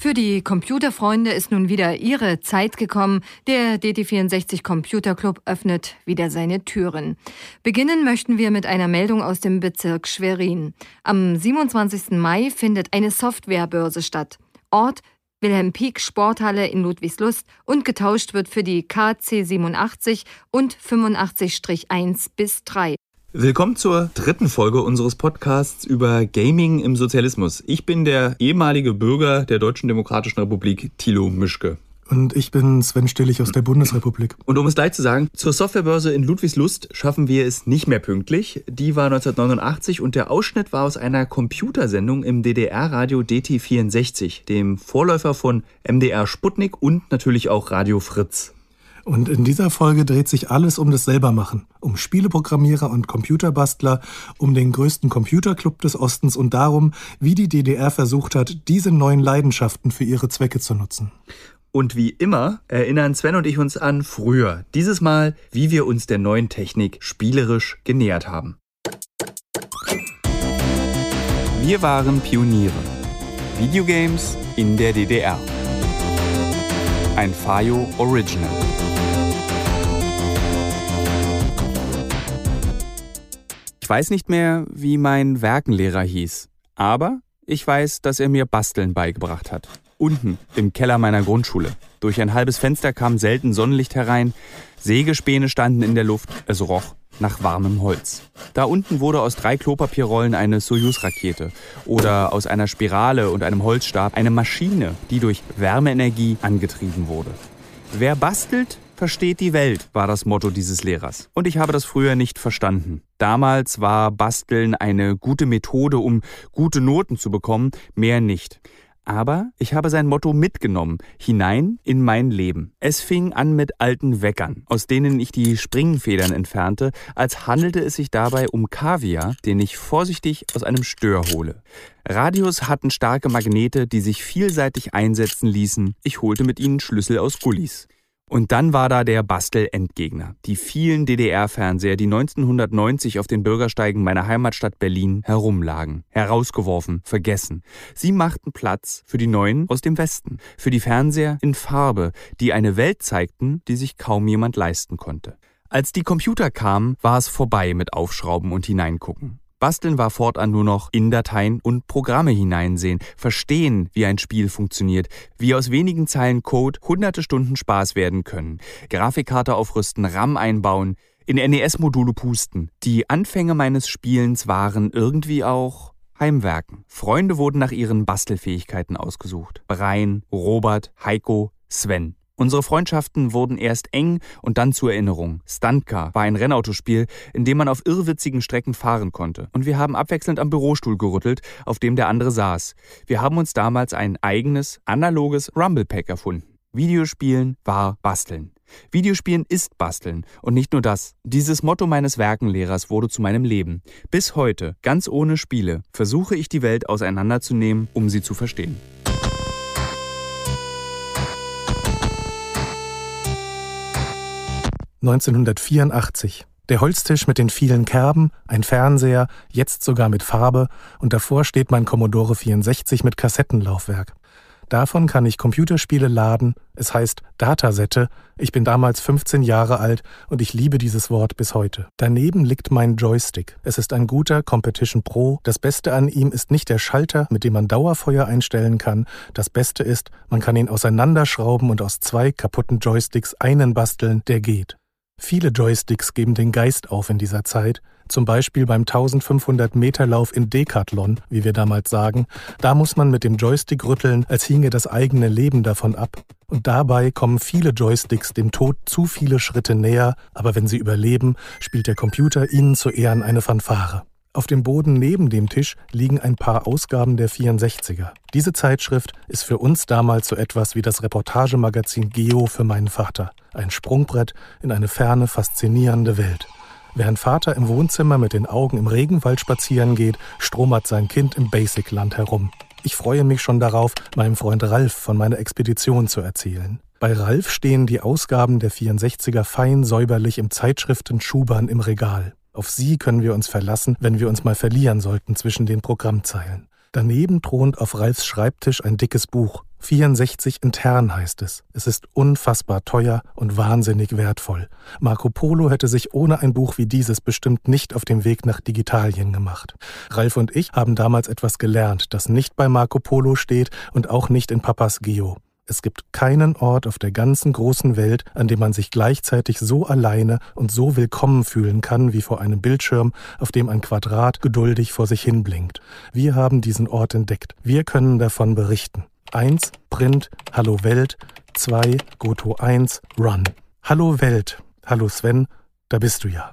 Für die Computerfreunde ist nun wieder ihre Zeit gekommen. Der DT64 Computer Club öffnet wieder seine Türen. Beginnen möchten wir mit einer Meldung aus dem Bezirk Schwerin. Am 27. Mai findet eine Softwarebörse statt. Ort Wilhelm Pieck Sporthalle in Ludwigslust und getauscht wird für die KC 87 und 85-1 bis 3. Willkommen zur dritten Folge unseres Podcasts über Gaming im Sozialismus. Ich bin der ehemalige Bürger der Deutschen Demokratischen Republik, Thilo Mischke. Und ich bin Sven Stillig aus der Bundesrepublik. Und um es gleich zu sagen, zur Softwarebörse in Ludwigslust schaffen wir es nicht mehr pünktlich. Die war 1989 und der Ausschnitt war aus einer Computersendung im DDR-Radio DT64, dem Vorläufer von MDR Sputnik und natürlich auch Radio Fritz. Und in dieser Folge dreht sich alles um das Selbermachen, um Spieleprogrammierer und Computerbastler, um den größten Computerclub des Ostens und darum, wie die DDR versucht hat, diese neuen Leidenschaften für ihre Zwecke zu nutzen. Und wie immer erinnern Sven und ich uns an früher. Dieses Mal, wie wir uns der neuen Technik spielerisch genähert haben. Wir waren Pioniere. Videogames in der DDR. Ein Fayo Original. Weiß nicht mehr, wie mein Werkenlehrer hieß, aber ich weiß, dass er mir Basteln beigebracht hat. Unten im Keller meiner Grundschule. Durch ein halbes Fenster kam selten Sonnenlicht herein, Sägespäne standen in der Luft, es roch nach warmem Holz. Da unten wurde aus drei Klopapierrollen eine Soyuz-Rakete oder aus einer Spirale und einem Holzstab eine Maschine, die durch Wärmeenergie angetrieben wurde. Wer bastelt, versteht die Welt, war das Motto dieses Lehrers. Und ich habe das früher nicht verstanden. Damals war Basteln eine gute Methode, um gute Noten zu bekommen, mehr nicht. Aber ich habe sein Motto mitgenommen, hinein in mein Leben. Es fing an mit alten Weckern, aus denen ich die Springfedern entfernte, als handelte es sich dabei um Kaviar, den ich vorsichtig aus einem Stör hole. Radios hatten starke Magnete, die sich vielseitig einsetzen ließen. Ich holte mit ihnen Schlüssel aus Gullis. Und dann war da der Bastel-Endgegner. Die vielen DDR-Fernseher, die 1990 auf den Bürgersteigen meiner Heimatstadt Berlin herumlagen. Herausgeworfen, vergessen. Sie machten Platz für die neuen aus dem Westen. Für die Fernseher in Farbe, die eine Welt zeigten, die sich kaum jemand leisten konnte. Als die Computer kamen, war es vorbei mit Aufschrauben und Hineingucken. Basteln war fortan nur noch in Dateien und Programme hineinsehen, verstehen, wie ein Spiel funktioniert, wie aus wenigen Zeilen Code hunderte Stunden Spaß werden können, Grafikkarte aufrüsten, RAM einbauen, in NES-Module pusten. Die Anfänge meines Spielens waren irgendwie auch Heimwerken. Freunde wurden nach ihren Bastelfähigkeiten ausgesucht. Brian, Robert, Heiko, Sven. Unsere Freundschaften wurden erst eng und dann zur Erinnerung. Stuntcar war ein Rennautospiel, in dem man auf irrwitzigen Strecken fahren konnte. Und wir haben abwechselnd am Bürostuhl gerüttelt, auf dem der andere saß. Wir haben uns damals ein eigenes, analoges Rumble-Pack erfunden. Videospielen war Basteln. Videospielen ist Basteln. Und nicht nur das. Dieses Motto meines Werkenlehrers wurde zu meinem Leben. Bis heute, ganz ohne Spiele, versuche ich die Welt auseinanderzunehmen, um sie zu verstehen. 1984. Der Holztisch mit den vielen Kerben, ein Fernseher, jetzt sogar mit Farbe, und davor steht mein Commodore 64 mit Kassettenlaufwerk. Davon kann ich Computerspiele laden, es heißt Datasette, ich bin damals 15 Jahre alt und ich liebe dieses Wort bis heute. Daneben liegt mein Joystick. Es ist ein guter Competition Pro. Das Beste an ihm ist nicht der Schalter, mit dem man Dauerfeuer einstellen kann. Das Beste ist, man kann ihn auseinanderschrauben und aus zwei kaputten Joysticks einen basteln, der geht. Viele Joysticks geben den Geist auf in dieser Zeit, zum Beispiel beim 1500 Meter Lauf in Decathlon, wie wir damals sagen. Da muss man mit dem Joystick rütteln, als hinge das eigene Leben davon ab. Und dabei kommen viele Joysticks dem Tod zu viele Schritte näher, aber wenn sie überleben, spielt der Computer ihnen zu Ehren eine Fanfare. Auf dem Boden neben dem Tisch liegen ein paar Ausgaben der 64er. Diese Zeitschrift ist für uns damals so etwas wie das Reportagemagazin Geo für meinen Vater. Ein Sprungbrett in eine ferne, faszinierende Welt. Während Vater im Wohnzimmer mit den Augen im Regenwald spazieren geht, stromert sein Kind im Basic-Land herum. Ich freue mich schon darauf, meinem Freund Ralf von meiner Expedition zu erzählen. Bei Ralf stehen die Ausgaben der 64er fein säuberlich im Zeitschriften-Schubern im Regal. Auf sie können wir uns verlassen, wenn wir uns mal verlieren sollten zwischen den Programmzeilen. Daneben thront auf Ralfs Schreibtisch ein dickes Buch, 64 intern heißt es. Es ist unfassbar teuer und wahnsinnig wertvoll. Marco Polo hätte sich ohne ein Buch wie dieses bestimmt nicht auf dem Weg nach Digitalien gemacht. Ralf und ich haben damals etwas gelernt, das nicht bei Marco Polo steht und auch nicht in Papas Geo. Es gibt keinen Ort auf der ganzen großen Welt, an dem man sich gleichzeitig so alleine und so willkommen fühlen kann wie vor einem Bildschirm, auf dem ein Quadrat geduldig vor sich hin blinkt. Wir haben diesen Ort entdeckt. Wir können davon berichten. 1. Print, Hallo Welt. 2. Goto 1, Run. Hallo Welt. Hallo Sven, da bist du ja.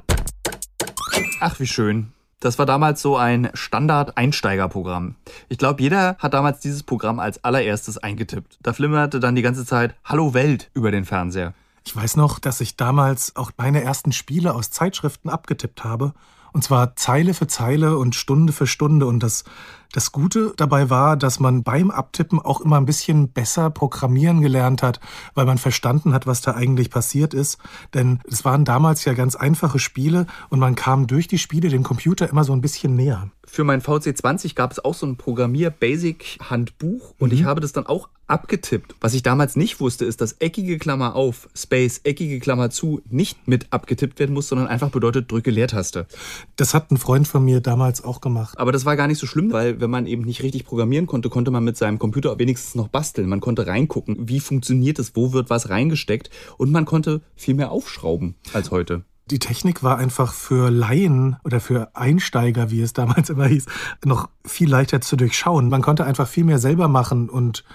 Ach, wie schön. Das war damals so ein Standard-Einsteigerprogramm. Ich glaube, jeder hat damals dieses Programm als allererstes eingetippt. Da flimmerte dann die ganze Zeit Hallo Welt über den Fernseher. Ich weiß noch, dass ich damals auch meine ersten Spiele aus Zeitschriften abgetippt habe und zwar Zeile für Zeile und Stunde für Stunde. Und das, das Gute dabei war, dass man beim Abtippen auch immer ein bisschen besser programmieren gelernt hat, weil man verstanden hat, was da eigentlich passiert ist. Denn es waren damals ja ganz einfache Spiele und man kam durch die Spiele dem Computer immer so ein bisschen näher. Für mein VC20 gab es auch so ein Programmier-Basic-Handbuch und mhm. ich habe das dann auch abgetippt. Was ich damals nicht wusste, ist, dass eckige Klammer auf, Space, eckige Klammer zu nicht mit abgetippt werden muss, sondern einfach bedeutet, drücke Leertaste. Das hat ein Freund von mir damals auch gemacht. Aber das war gar nicht so schlimm, weil wenn man eben nicht richtig programmieren konnte, konnte man mit seinem Computer wenigstens noch basteln. Man konnte reingucken, wie funktioniert es, wo wird was reingesteckt und man konnte viel mehr aufschrauben als heute. Die Technik war einfach für Laien oder für Einsteiger, wie es damals immer hieß, noch viel leichter zu durchschauen. Man konnte einfach viel mehr selber machen und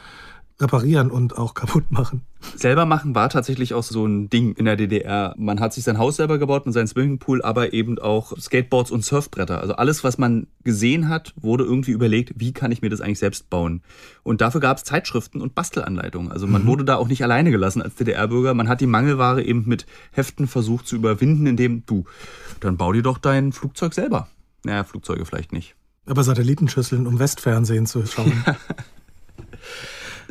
reparieren und auch kaputt machen. Selber machen war tatsächlich auch so ein Ding in der DDR. Man hat sich sein Haus selber gebaut und seinen Swimmingpool, aber eben auch Skateboards und Surfbretter. Also alles, was man gesehen hat, wurde irgendwie überlegt, wie kann ich mir das eigentlich selbst bauen. Und dafür gab es Zeitschriften und Bastelanleitungen. Also man mhm. wurde da auch nicht alleine gelassen als DDR-Bürger. Man hat die Mangelware eben mit Heften versucht zu überwinden, indem du, dann bau dir doch dein Flugzeug selber. Naja, Flugzeuge vielleicht nicht. Aber Satellitenschüsseln, um Westfernsehen zu schauen.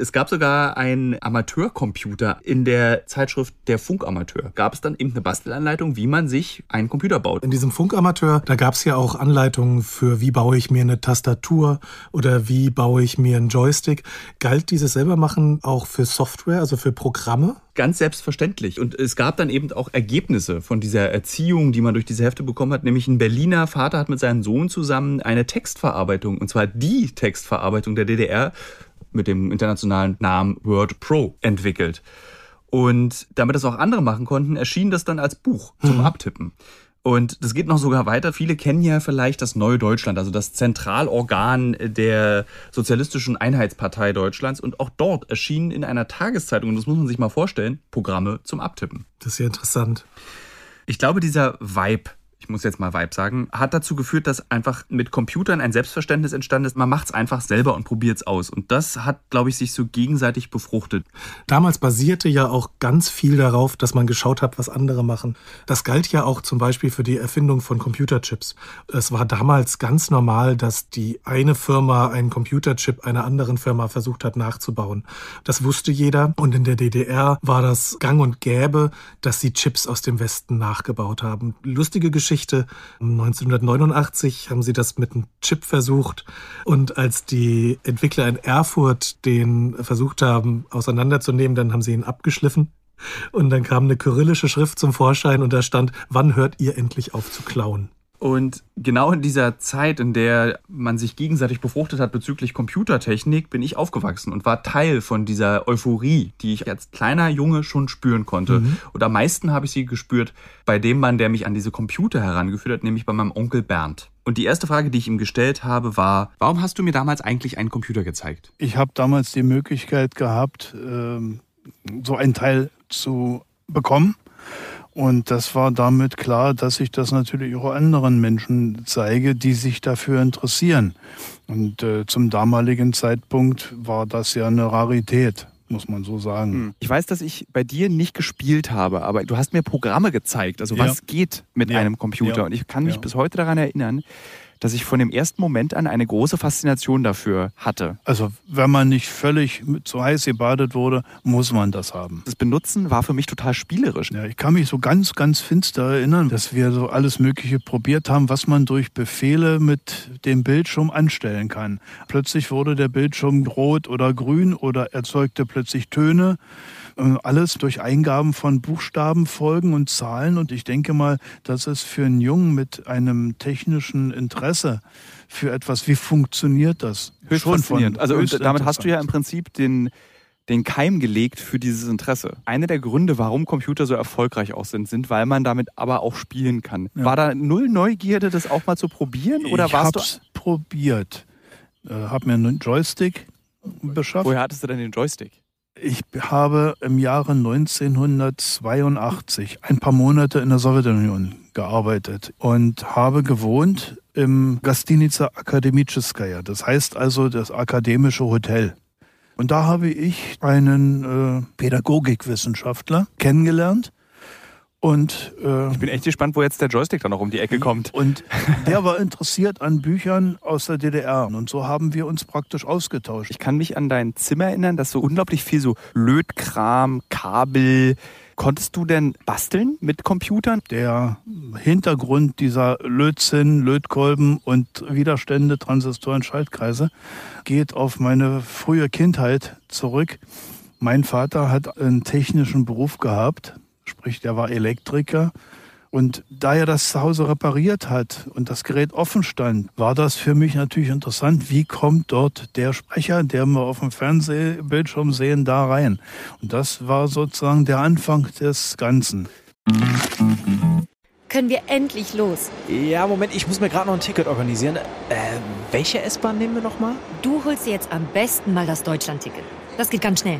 Es gab sogar einen Amateurcomputer in der Zeitschrift Der Funkamateur. Gab es dann eben eine Bastelanleitung, wie man sich einen Computer baut. In diesem Funkamateur, da gab es ja auch Anleitungen für, wie baue ich mir eine Tastatur oder wie baue ich mir einen Joystick. Galt dieses selbermachen auch für Software, also für Programme? Ganz selbstverständlich. Und es gab dann eben auch Ergebnisse von dieser Erziehung, die man durch diese Hefte bekommen hat. Nämlich ein Berliner Vater hat mit seinem Sohn zusammen eine Textverarbeitung, und zwar die Textverarbeitung der DDR, mit dem internationalen Namen Word Pro entwickelt. Und damit das auch andere machen konnten, erschien das dann als Buch zum mhm. Abtippen. Und das geht noch sogar weiter. Viele kennen ja vielleicht das Neue Deutschland, also das Zentralorgan der Sozialistischen Einheitspartei Deutschlands. Und auch dort erschienen in einer Tageszeitung, und das muss man sich mal vorstellen, Programme zum Abtippen. Das ist ja interessant. Ich glaube, dieser Vibe, ich muss jetzt mal Vibe sagen, hat dazu geführt, dass einfach mit Computern ein Selbstverständnis entstanden ist. Man macht es einfach selber und probiert es aus. Und das hat, glaube ich, sich so gegenseitig befruchtet. Damals basierte ja auch ganz viel darauf, dass man geschaut hat, was andere machen. Das galt ja auch zum Beispiel für die Erfindung von Computerchips. Es war damals ganz normal, dass die eine Firma einen Computerchip einer anderen Firma versucht hat nachzubauen. Das wusste jeder. Und in der DDR war das gang und gäbe, dass sie Chips aus dem Westen nachgebaut haben. Lustige Geschichte Geschichte. 1989 haben sie das mit einem Chip versucht und als die Entwickler in Erfurt den versucht haben auseinanderzunehmen, dann haben sie ihn abgeschliffen. Und dann kam eine kyrillische Schrift zum Vorschein und da stand, wann hört ihr endlich auf zu klauen? Und genau in dieser Zeit, in der man sich gegenseitig befruchtet hat bezüglich Computertechnik, bin ich aufgewachsen und war Teil von dieser Euphorie, die ich als kleiner Junge schon spüren konnte. Mhm. Und am meisten habe ich sie gespürt bei dem Mann, der mich an diese Computer herangeführt hat, nämlich bei meinem Onkel Bernd. Und die erste Frage, die ich ihm gestellt habe, war, warum hast du mir damals eigentlich einen Computer gezeigt? Ich habe damals die Möglichkeit gehabt, ähm, so einen Teil zu bekommen und das war damit klar, dass ich das natürlich auch anderen Menschen zeige, die sich dafür interessieren. Und äh, zum damaligen Zeitpunkt war das ja eine Rarität muss man so sagen. Hm. Ich weiß, dass ich bei dir nicht gespielt habe, aber du hast mir Programme gezeigt, also was ja. geht mit ja. einem Computer. Ja. Und ich kann mich bis heute daran erinnern, dass ich von dem ersten Moment an eine große Faszination dafür hatte. Also wenn man nicht völlig zu heiß gebadet wurde, muss man das haben. Das Benutzen war für mich total spielerisch. Ja, ich kann mich so ganz, ganz finster erinnern, dass wir so alles Mögliche probiert haben, was man durch Befehle mit dem Bildschirm anstellen kann. Plötzlich wurde der Bildschirm rot oder grün oder erzeugte plötzlich Töne. Äh, alles durch Eingaben von Buchstabenfolgen und Zahlen. Und ich denke mal, dass es für einen Jungen mit einem technischen Interesse für etwas, wie funktioniert das? Höchst Schon faszinierend. Also damit hast du ja im Prinzip den, den Keim gelegt für dieses Interesse. Einer der Gründe, warum Computer so erfolgreich auch sind, sind, weil man damit aber auch spielen kann. Ja. War da null Neugierde, das auch mal zu probieren? Oder ich warst hab's du probiert. Äh, hab mir einen Joystick beschafft. Woher hattest du denn den Joystick? Ich habe im Jahre 1982 ein paar Monate in der Sowjetunion gearbeitet und habe gewohnt im Gastinica Akademicheskaja. Das heißt also das akademische Hotel. Und da habe ich einen äh, Pädagogikwissenschaftler kennengelernt, und äh, ich bin echt gespannt, wo jetzt der Joystick dann noch um die Ecke kommt. Und der war interessiert an Büchern aus der DDR. Und so haben wir uns praktisch ausgetauscht. Ich kann mich an dein Zimmer erinnern, dass so unglaublich viel so Lötkram, Kabel. Konntest du denn basteln mit Computern? Der Hintergrund dieser Lötzinn, Lötkolben und Widerstände, Transistoren, Schaltkreise geht auf meine frühe Kindheit zurück. Mein Vater hat einen technischen Beruf gehabt sprich der war Elektriker. Und da er das zu Hause repariert hat und das Gerät offen stand, war das für mich natürlich interessant, wie kommt dort der Sprecher, der wir auf dem Fernsehbildschirm sehen, da rein. Und das war sozusagen der Anfang des Ganzen. Können wir endlich los? Ja, Moment, ich muss mir gerade noch ein Ticket organisieren. Äh, welche S-Bahn nehmen wir nochmal? Du holst dir jetzt am besten mal das Deutschland-Ticket. Das geht ganz schnell.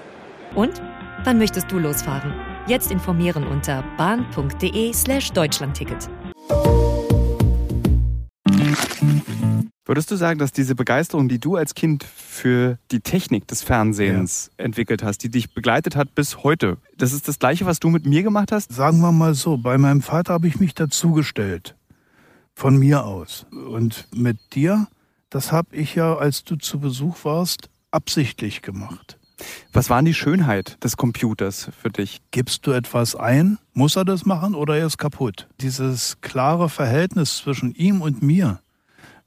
Und wann möchtest du losfahren? Jetzt informieren unter bahn.de/slash Deutschlandticket. Würdest du sagen, dass diese Begeisterung, die du als Kind für die Technik des Fernsehens ja. entwickelt hast, die dich begleitet hat bis heute, das ist das Gleiche, was du mit mir gemacht hast? Sagen wir mal so, bei meinem Vater habe ich mich dazugestellt. Von mir aus. Und mit dir, das habe ich ja, als du zu Besuch warst, absichtlich gemacht. Was war die Schönheit des Computers für dich? Gibst du etwas ein, muss er das machen oder er ist kaputt? Dieses klare Verhältnis zwischen ihm und mir,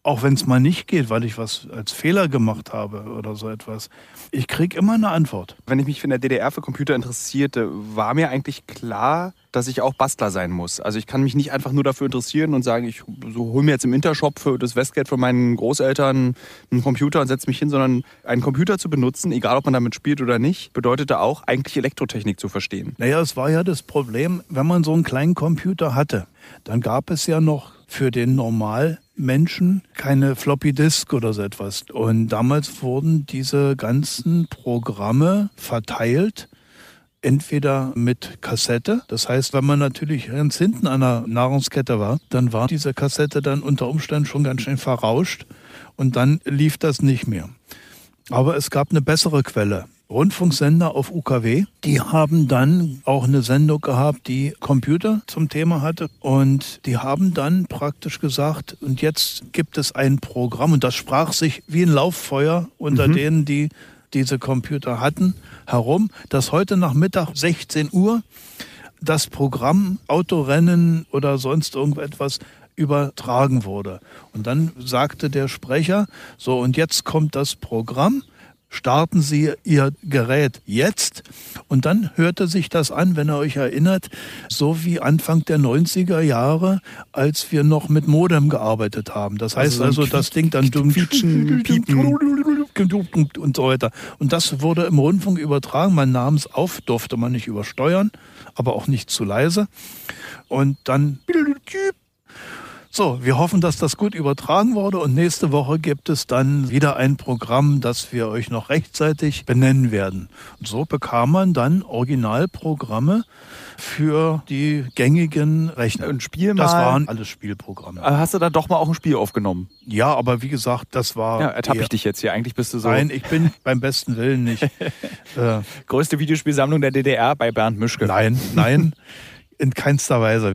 auch wenn es mal nicht geht, weil ich was als Fehler gemacht habe oder so etwas. Ich kriege immer eine Antwort. Wenn ich mich in der DDR für Computer interessierte, war mir eigentlich klar, dass ich auch Bastler sein muss. Also ich kann mich nicht einfach nur dafür interessieren und sagen, ich so hole mir jetzt im Intershop für das Westgate von meinen Großeltern einen Computer und setze mich hin, sondern einen Computer zu benutzen, egal ob man damit spielt oder nicht, bedeutete auch eigentlich Elektrotechnik zu verstehen. Naja, es war ja das Problem, wenn man so einen kleinen Computer hatte, dann gab es ja noch für den Normalmenschen keine Floppy Disk oder so etwas. Und damals wurden diese ganzen Programme verteilt entweder mit Kassette, das heißt, wenn man natürlich ganz hinten an der Nahrungskette war, dann war diese Kassette dann unter Umständen schon ganz schön verrauscht und dann lief das nicht mehr. Aber es gab eine bessere Quelle. Rundfunksender auf UKW. Die haben dann auch eine Sendung gehabt, die Computer zum Thema hatte. Und die haben dann praktisch gesagt, und jetzt gibt es ein Programm, und das sprach sich wie ein Lauffeuer unter mhm. denen, die diese Computer hatten, herum, dass heute Nachmittag 16 Uhr das Programm Autorennen oder sonst irgendetwas übertragen wurde. Und dann sagte der Sprecher, so und jetzt kommt das Programm starten Sie Ihr Gerät jetzt. Und dann hörte sich das an, wenn ihr euch erinnert, so wie Anfang der 90er Jahre, als wir noch mit Modem gearbeitet haben. Das heißt also, also das Ding dann piepen und so weiter. Und das wurde im Rundfunk übertragen. Man nahm es auf, durfte man nicht übersteuern, aber auch nicht zu leise. Und dann So, wir hoffen, dass das gut übertragen wurde und nächste Woche gibt es dann wieder ein Programm, das wir euch noch rechtzeitig benennen werden. Und so bekam man dann Originalprogramme für die gängigen Rechner. Ein Spiel Das mal- waren alles Spielprogramme. Hast du dann doch mal auch ein Spiel aufgenommen? Ja, aber wie gesagt, das war. Ja, ertappe ich dich jetzt hier. Eigentlich bist du so Nein, ich bin beim besten Willen nicht. äh, größte Videospielsammlung der DDR bei Bernd Mischke. nein, nein, in keinster Weise.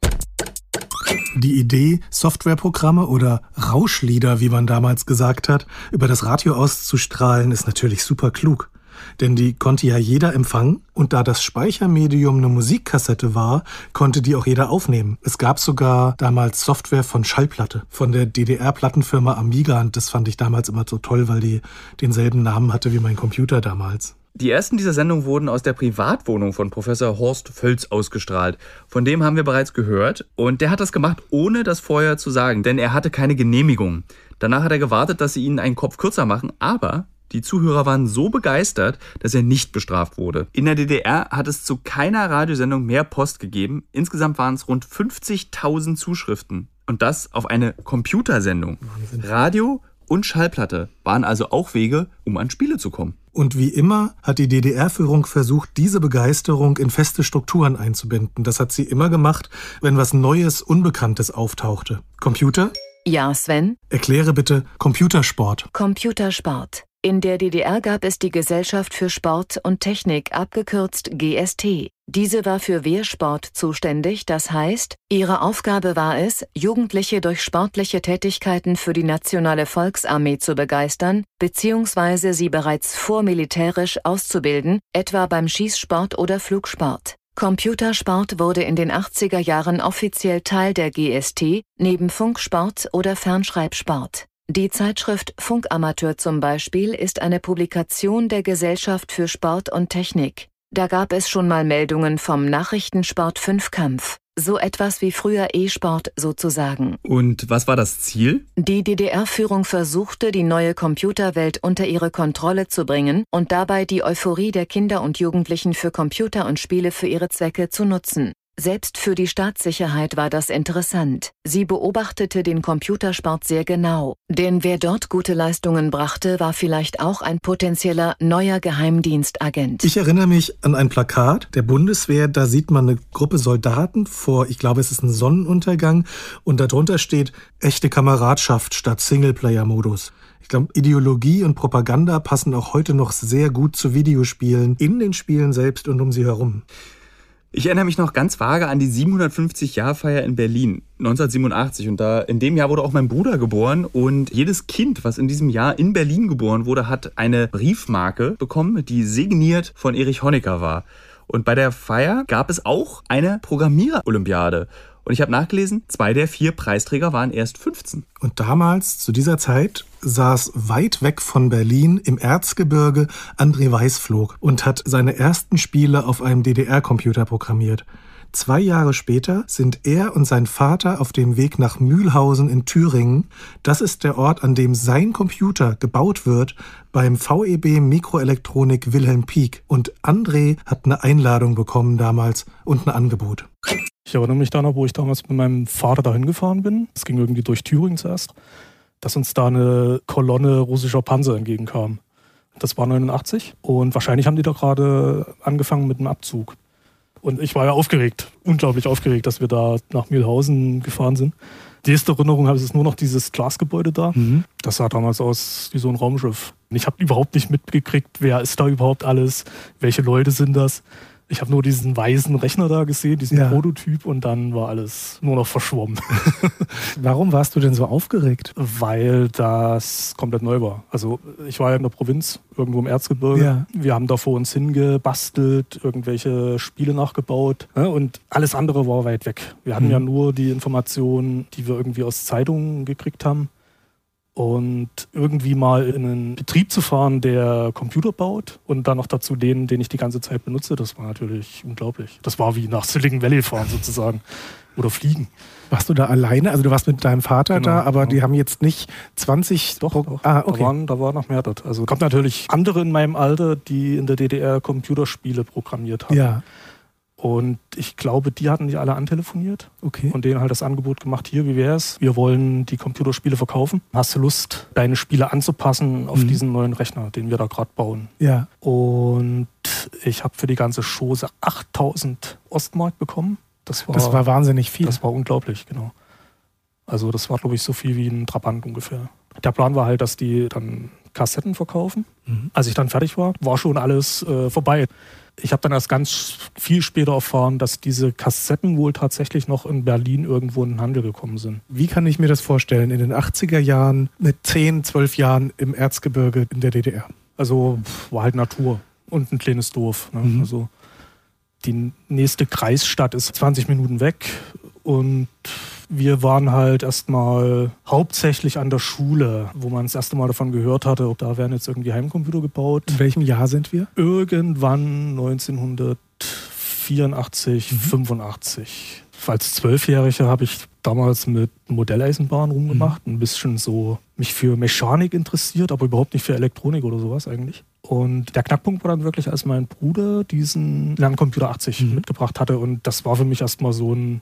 Die Idee, Softwareprogramme oder Rauschlieder, wie man damals gesagt hat, über das Radio auszustrahlen, ist natürlich super klug. Denn die konnte ja jeder empfangen und da das Speichermedium eine Musikkassette war, konnte die auch jeder aufnehmen. Es gab sogar damals Software von Schallplatte, von der DDR-Plattenfirma Amiga und das fand ich damals immer so toll, weil die denselben Namen hatte wie mein Computer damals. Die ersten dieser Sendung wurden aus der Privatwohnung von Professor Horst Völz ausgestrahlt. Von dem haben wir bereits gehört. Und der hat das gemacht, ohne das vorher zu sagen, denn er hatte keine Genehmigung. Danach hat er gewartet, dass sie ihnen einen Kopf kürzer machen, aber die Zuhörer waren so begeistert, dass er nicht bestraft wurde. In der DDR hat es zu keiner Radiosendung mehr Post gegeben. Insgesamt waren es rund 50.000 Zuschriften. Und das auf eine Computersendung. Radio und Schallplatte waren also auch Wege, um an Spiele zu kommen. Und wie immer hat die DDR-Führung versucht, diese Begeisterung in feste Strukturen einzubinden. Das hat sie immer gemacht, wenn was Neues, Unbekanntes auftauchte. Computer? Ja, Sven? Erkläre bitte Computersport. Computersport. In der DDR gab es die Gesellschaft für Sport und Technik, abgekürzt GST. Diese war für Wehrsport zuständig, das heißt, ihre Aufgabe war es, Jugendliche durch sportliche Tätigkeiten für die nationale Volksarmee zu begeistern, beziehungsweise sie bereits vormilitärisch auszubilden, etwa beim Schießsport oder Flugsport. Computersport wurde in den 80er Jahren offiziell Teil der GST, neben Funksport oder Fernschreibsport. Die Zeitschrift Funkamateur zum Beispiel ist eine Publikation der Gesellschaft für Sport und Technik. Da gab es schon mal Meldungen vom Nachrichtensport Fünfkampf. So etwas wie früher E-Sport sozusagen. Und was war das Ziel? Die DDR-Führung versuchte, die neue Computerwelt unter ihre Kontrolle zu bringen und dabei die Euphorie der Kinder und Jugendlichen für Computer und Spiele für ihre Zwecke zu nutzen. Selbst für die Staatssicherheit war das interessant. Sie beobachtete den Computersport sehr genau. Denn wer dort gute Leistungen brachte, war vielleicht auch ein potenzieller neuer Geheimdienstagent. Ich erinnere mich an ein Plakat der Bundeswehr, da sieht man eine Gruppe Soldaten vor, ich glaube, es ist ein Sonnenuntergang und darunter steht echte Kameradschaft statt Singleplayer-Modus. Ich glaube, Ideologie und Propaganda passen auch heute noch sehr gut zu Videospielen, in den Spielen selbst und um sie herum. Ich erinnere mich noch ganz vage an die 750-Jahr-Feier in Berlin 1987 und da in dem Jahr wurde auch mein Bruder geboren und jedes Kind, was in diesem Jahr in Berlin geboren wurde, hat eine Briefmarke bekommen, die signiert von Erich Honecker war. Und bei der Feier gab es auch eine Programmierer-Olympiade. Und ich habe nachgelesen, zwei der vier Preisträger waren erst 15. Und damals, zu dieser Zeit, saß weit weg von Berlin im Erzgebirge André Weißflog und hat seine ersten Spiele auf einem DDR-Computer programmiert. Zwei Jahre später sind er und sein Vater auf dem Weg nach Mühlhausen in Thüringen. Das ist der Ort, an dem sein Computer gebaut wird beim VEB Mikroelektronik Wilhelm Pieck. Und André hat eine Einladung bekommen damals und ein Angebot. Ich erinnere mich da noch, wo ich damals mit meinem Vater dahin gefahren bin. Es ging irgendwie durch Thüringen zuerst, dass uns da eine Kolonne russischer Panzer entgegenkam. Das war 89 und wahrscheinlich haben die da gerade angefangen mit einem Abzug. Und ich war ja aufgeregt, unglaublich aufgeregt, dass wir da nach Mühlhausen gefahren sind. Die erste Erinnerung habe ich ist nur noch dieses Glasgebäude da. Das sah damals aus wie so ein Raumschiff. Ich habe überhaupt nicht mitgekriegt, wer ist da überhaupt alles, welche Leute sind das. Ich habe nur diesen weißen Rechner da gesehen, diesen Ja. Prototyp und dann war alles nur noch verschwommen, Warum warst du denn so aufgeregt? weil das komplett neu war. Also ich war ja in der Provinz, irgendwo im Erzgebirge. Ja. Wir haben da vor uns hingebastelt, irgendwelche Spiele nachgebaut ne? und alles andere war weit weg. Wir hatten Mhm. ja nur die Informationen, die wir irgendwie aus Zeitungen gekriegt haben. Und irgendwie mal in einen Betrieb zu fahren, der Computer baut und dann noch dazu den, den ich die ganze Zeit benutze, das war natürlich unglaublich. Das war wie nach Silicon Valley fahren sozusagen oder fliegen. Warst du da alleine? Also du warst mit deinem Vater Genau, da, aber genau. die haben jetzt nicht 20... Doch, doch. Ah, da, okay. waren, da war noch mehr dort. Also gab natürlich andere in meinem Alter, die in der DDR Computerspiele programmiert haben. Ja. Und ich glaube, die hatten die alle antelefoniert Okay. und denen halt das Angebot gemacht, hier, wie wär's? Wir wollen die Computerspiele verkaufen. Hast du Lust, deine Spiele anzupassen auf Mhm. diesen neuen Rechner, den wir da gerade bauen? Ja. Und ich habe für die ganze Chose 8000 Ostmark bekommen. Das war, Das war wahnsinnig viel. das war unglaublich, genau. Also das war, glaube ich, so viel wie ein Trabant ungefähr. Der Plan war halt, dass die dann Kassetten verkaufen. Mhm. Als ich dann fertig war, war schon alles äh, vorbei. Ich habe dann erst ganz viel später erfahren, dass diese Kassetten wohl tatsächlich noch in Berlin irgendwo in den Handel gekommen sind. Wie kann ich mir das vorstellen? In den 80er Jahren mit 10, 12 Jahren im Erzgebirge in der DDR. Also war halt Natur und ein kleines Dorf. Ne? Mhm. Also die nächste Kreisstadt ist 20 Minuten weg und wir waren halt erstmal hauptsächlich an der Schule, wo man das erste Mal davon gehört hatte, da werden jetzt irgendwie Heimcomputer gebaut. In welchem Jahr sind wir? Irgendwann 1984, 85. Als Zwölfjähriger habe ich damals mit Modelleisenbahn rumgemacht, ein bisschen so mich für Mechanik interessiert, aber überhaupt nicht für Elektronik oder sowas eigentlich. Und der Knackpunkt war dann wirklich, als mein Bruder diesen Lerncomputer 80 Mhm. mitgebracht hatte und das war für mich erstmal so ein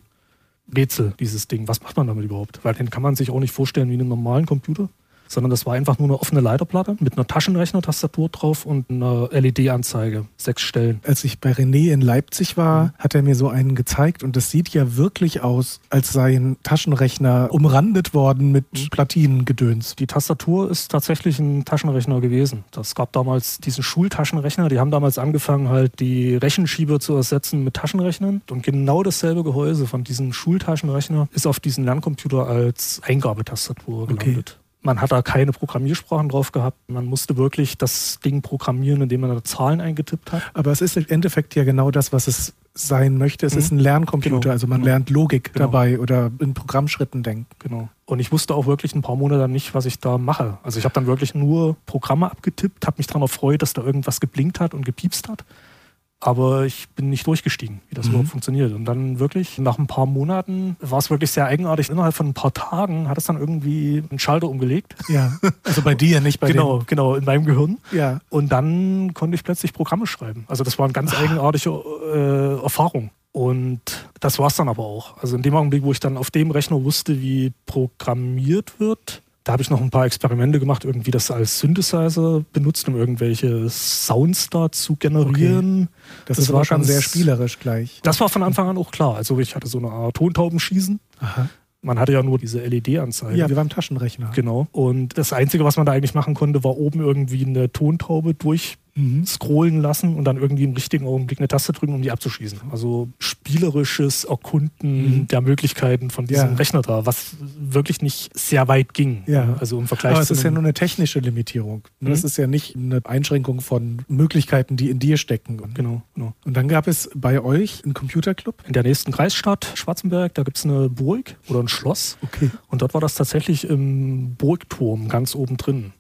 Rätsel, dieses Ding. Was macht man damit überhaupt? Weil den kann man sich auch nicht vorstellen wie einen normalen Computer, sondern das war einfach nur eine offene Leiterplatte mit einer Taschenrechner-Tastatur drauf und einer LED-Anzeige. Sechs Stellen. Als ich bei René in Leipzig war, hat er mir so einen gezeigt und das sieht ja wirklich aus, als sei ein Taschenrechner umrandet worden mit Platinengedöns. Die Tastatur ist tatsächlich ein Taschenrechner gewesen. Das gab damals diesen Schultaschenrechner. Die haben damals angefangen, halt die Rechenschieber zu ersetzen mit Taschenrechnern. Und genau dasselbe Gehäuse von diesem Schultaschenrechner ist auf diesen Lerncomputer als Eingabetastatur Okay. Man hat da keine Programmiersprachen drauf gehabt. Man musste wirklich das Ding programmieren, indem man da Zahlen eingetippt hat. Aber es ist im Endeffekt ja genau das, was es sein möchte. Es Mhm. ist ein Lerncomputer, Genau, also man genau. lernt Logik Genau. dabei oder in Programmschritten denken. Genau. Und ich wusste auch wirklich ein paar Monate dann nicht, was ich da mache. Also ich habe dann wirklich nur Programme abgetippt, habe mich daran erfreut, dass da irgendwas geblinkt hat und gepiepst hat. Aber ich bin nicht durchgestiegen, wie das Mhm. überhaupt funktioniert. Und dann wirklich, nach ein paar Monaten, war es wirklich sehr eigenartig. Innerhalb von ein paar Tagen hat es dann irgendwie einen Schalter umgelegt. Ja, also bei dir, nicht bei genau, genau, in meinem Gehirn. Ja, Und dann konnte ich plötzlich Programme schreiben. Also das war eine ganz eigenartige äh, Erfahrung. Und das war es dann aber auch. Also in dem Augenblick, wo ich dann auf dem Rechner wusste, wie programmiert wird, da habe ich noch ein paar Experimente gemacht, irgendwie das als Synthesizer benutzt, um irgendwelche Sounds da zu generieren. das, Das ist war schon sehr spielerisch gleich. Das war von Anfang an auch klar. Also ich hatte so eine Art Tontaubenschießen. Aha. Man hatte ja nur diese LED-Anzeige. Ja, wie beim Taschenrechner. Genau. Und das Einzige, was man da eigentlich machen konnte, war oben irgendwie eine Tontaube durch Mhm. scrollen lassen und dann irgendwie im richtigen Augenblick eine Taste drücken, um die abzuschießen. Also spielerisches Erkunden Mhm. der Möglichkeiten von diesem Ja. Rechner da, was wirklich nicht sehr weit ging. Ja. Also im Vergleich Aber es zu ist ja nur eine technische Limitierung. Das Mhm. ist ja nicht eine Einschränkung von Möglichkeiten, die in dir stecken. Genau, genau. Und dann gab es bei euch einen Computerclub. In der nächsten Kreisstadt, Schwarzenberg, da gibt es eine Burg oder ein Schloss. Okay. Und dort war das tatsächlich im Burgturm ganz oben drin.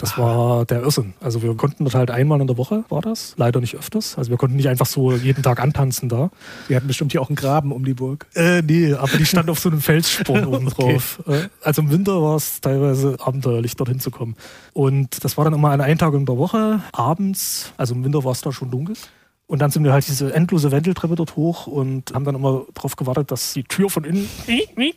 Das war der Irrsinn. Also wir konnten dort halt einmal in der Woche, war das. Leider nicht öfters. Also wir konnten nicht einfach so jeden Tag antanzen da. Wir hatten bestimmt hier auch einen Graben um die Burg. Äh, nee, aber die stand auf so einem Felssporn oben Okay. drauf. Äh, Also im Winter war es teilweise abenteuerlich, dorthin zu kommen. Und das war dann immer an einem Tag in der Woche, abends. Also im Winter war es da schon dunkel. Und dann sind wir halt diese endlose Wendeltreppe dort hoch und haben dann immer darauf gewartet, dass die Tür von innen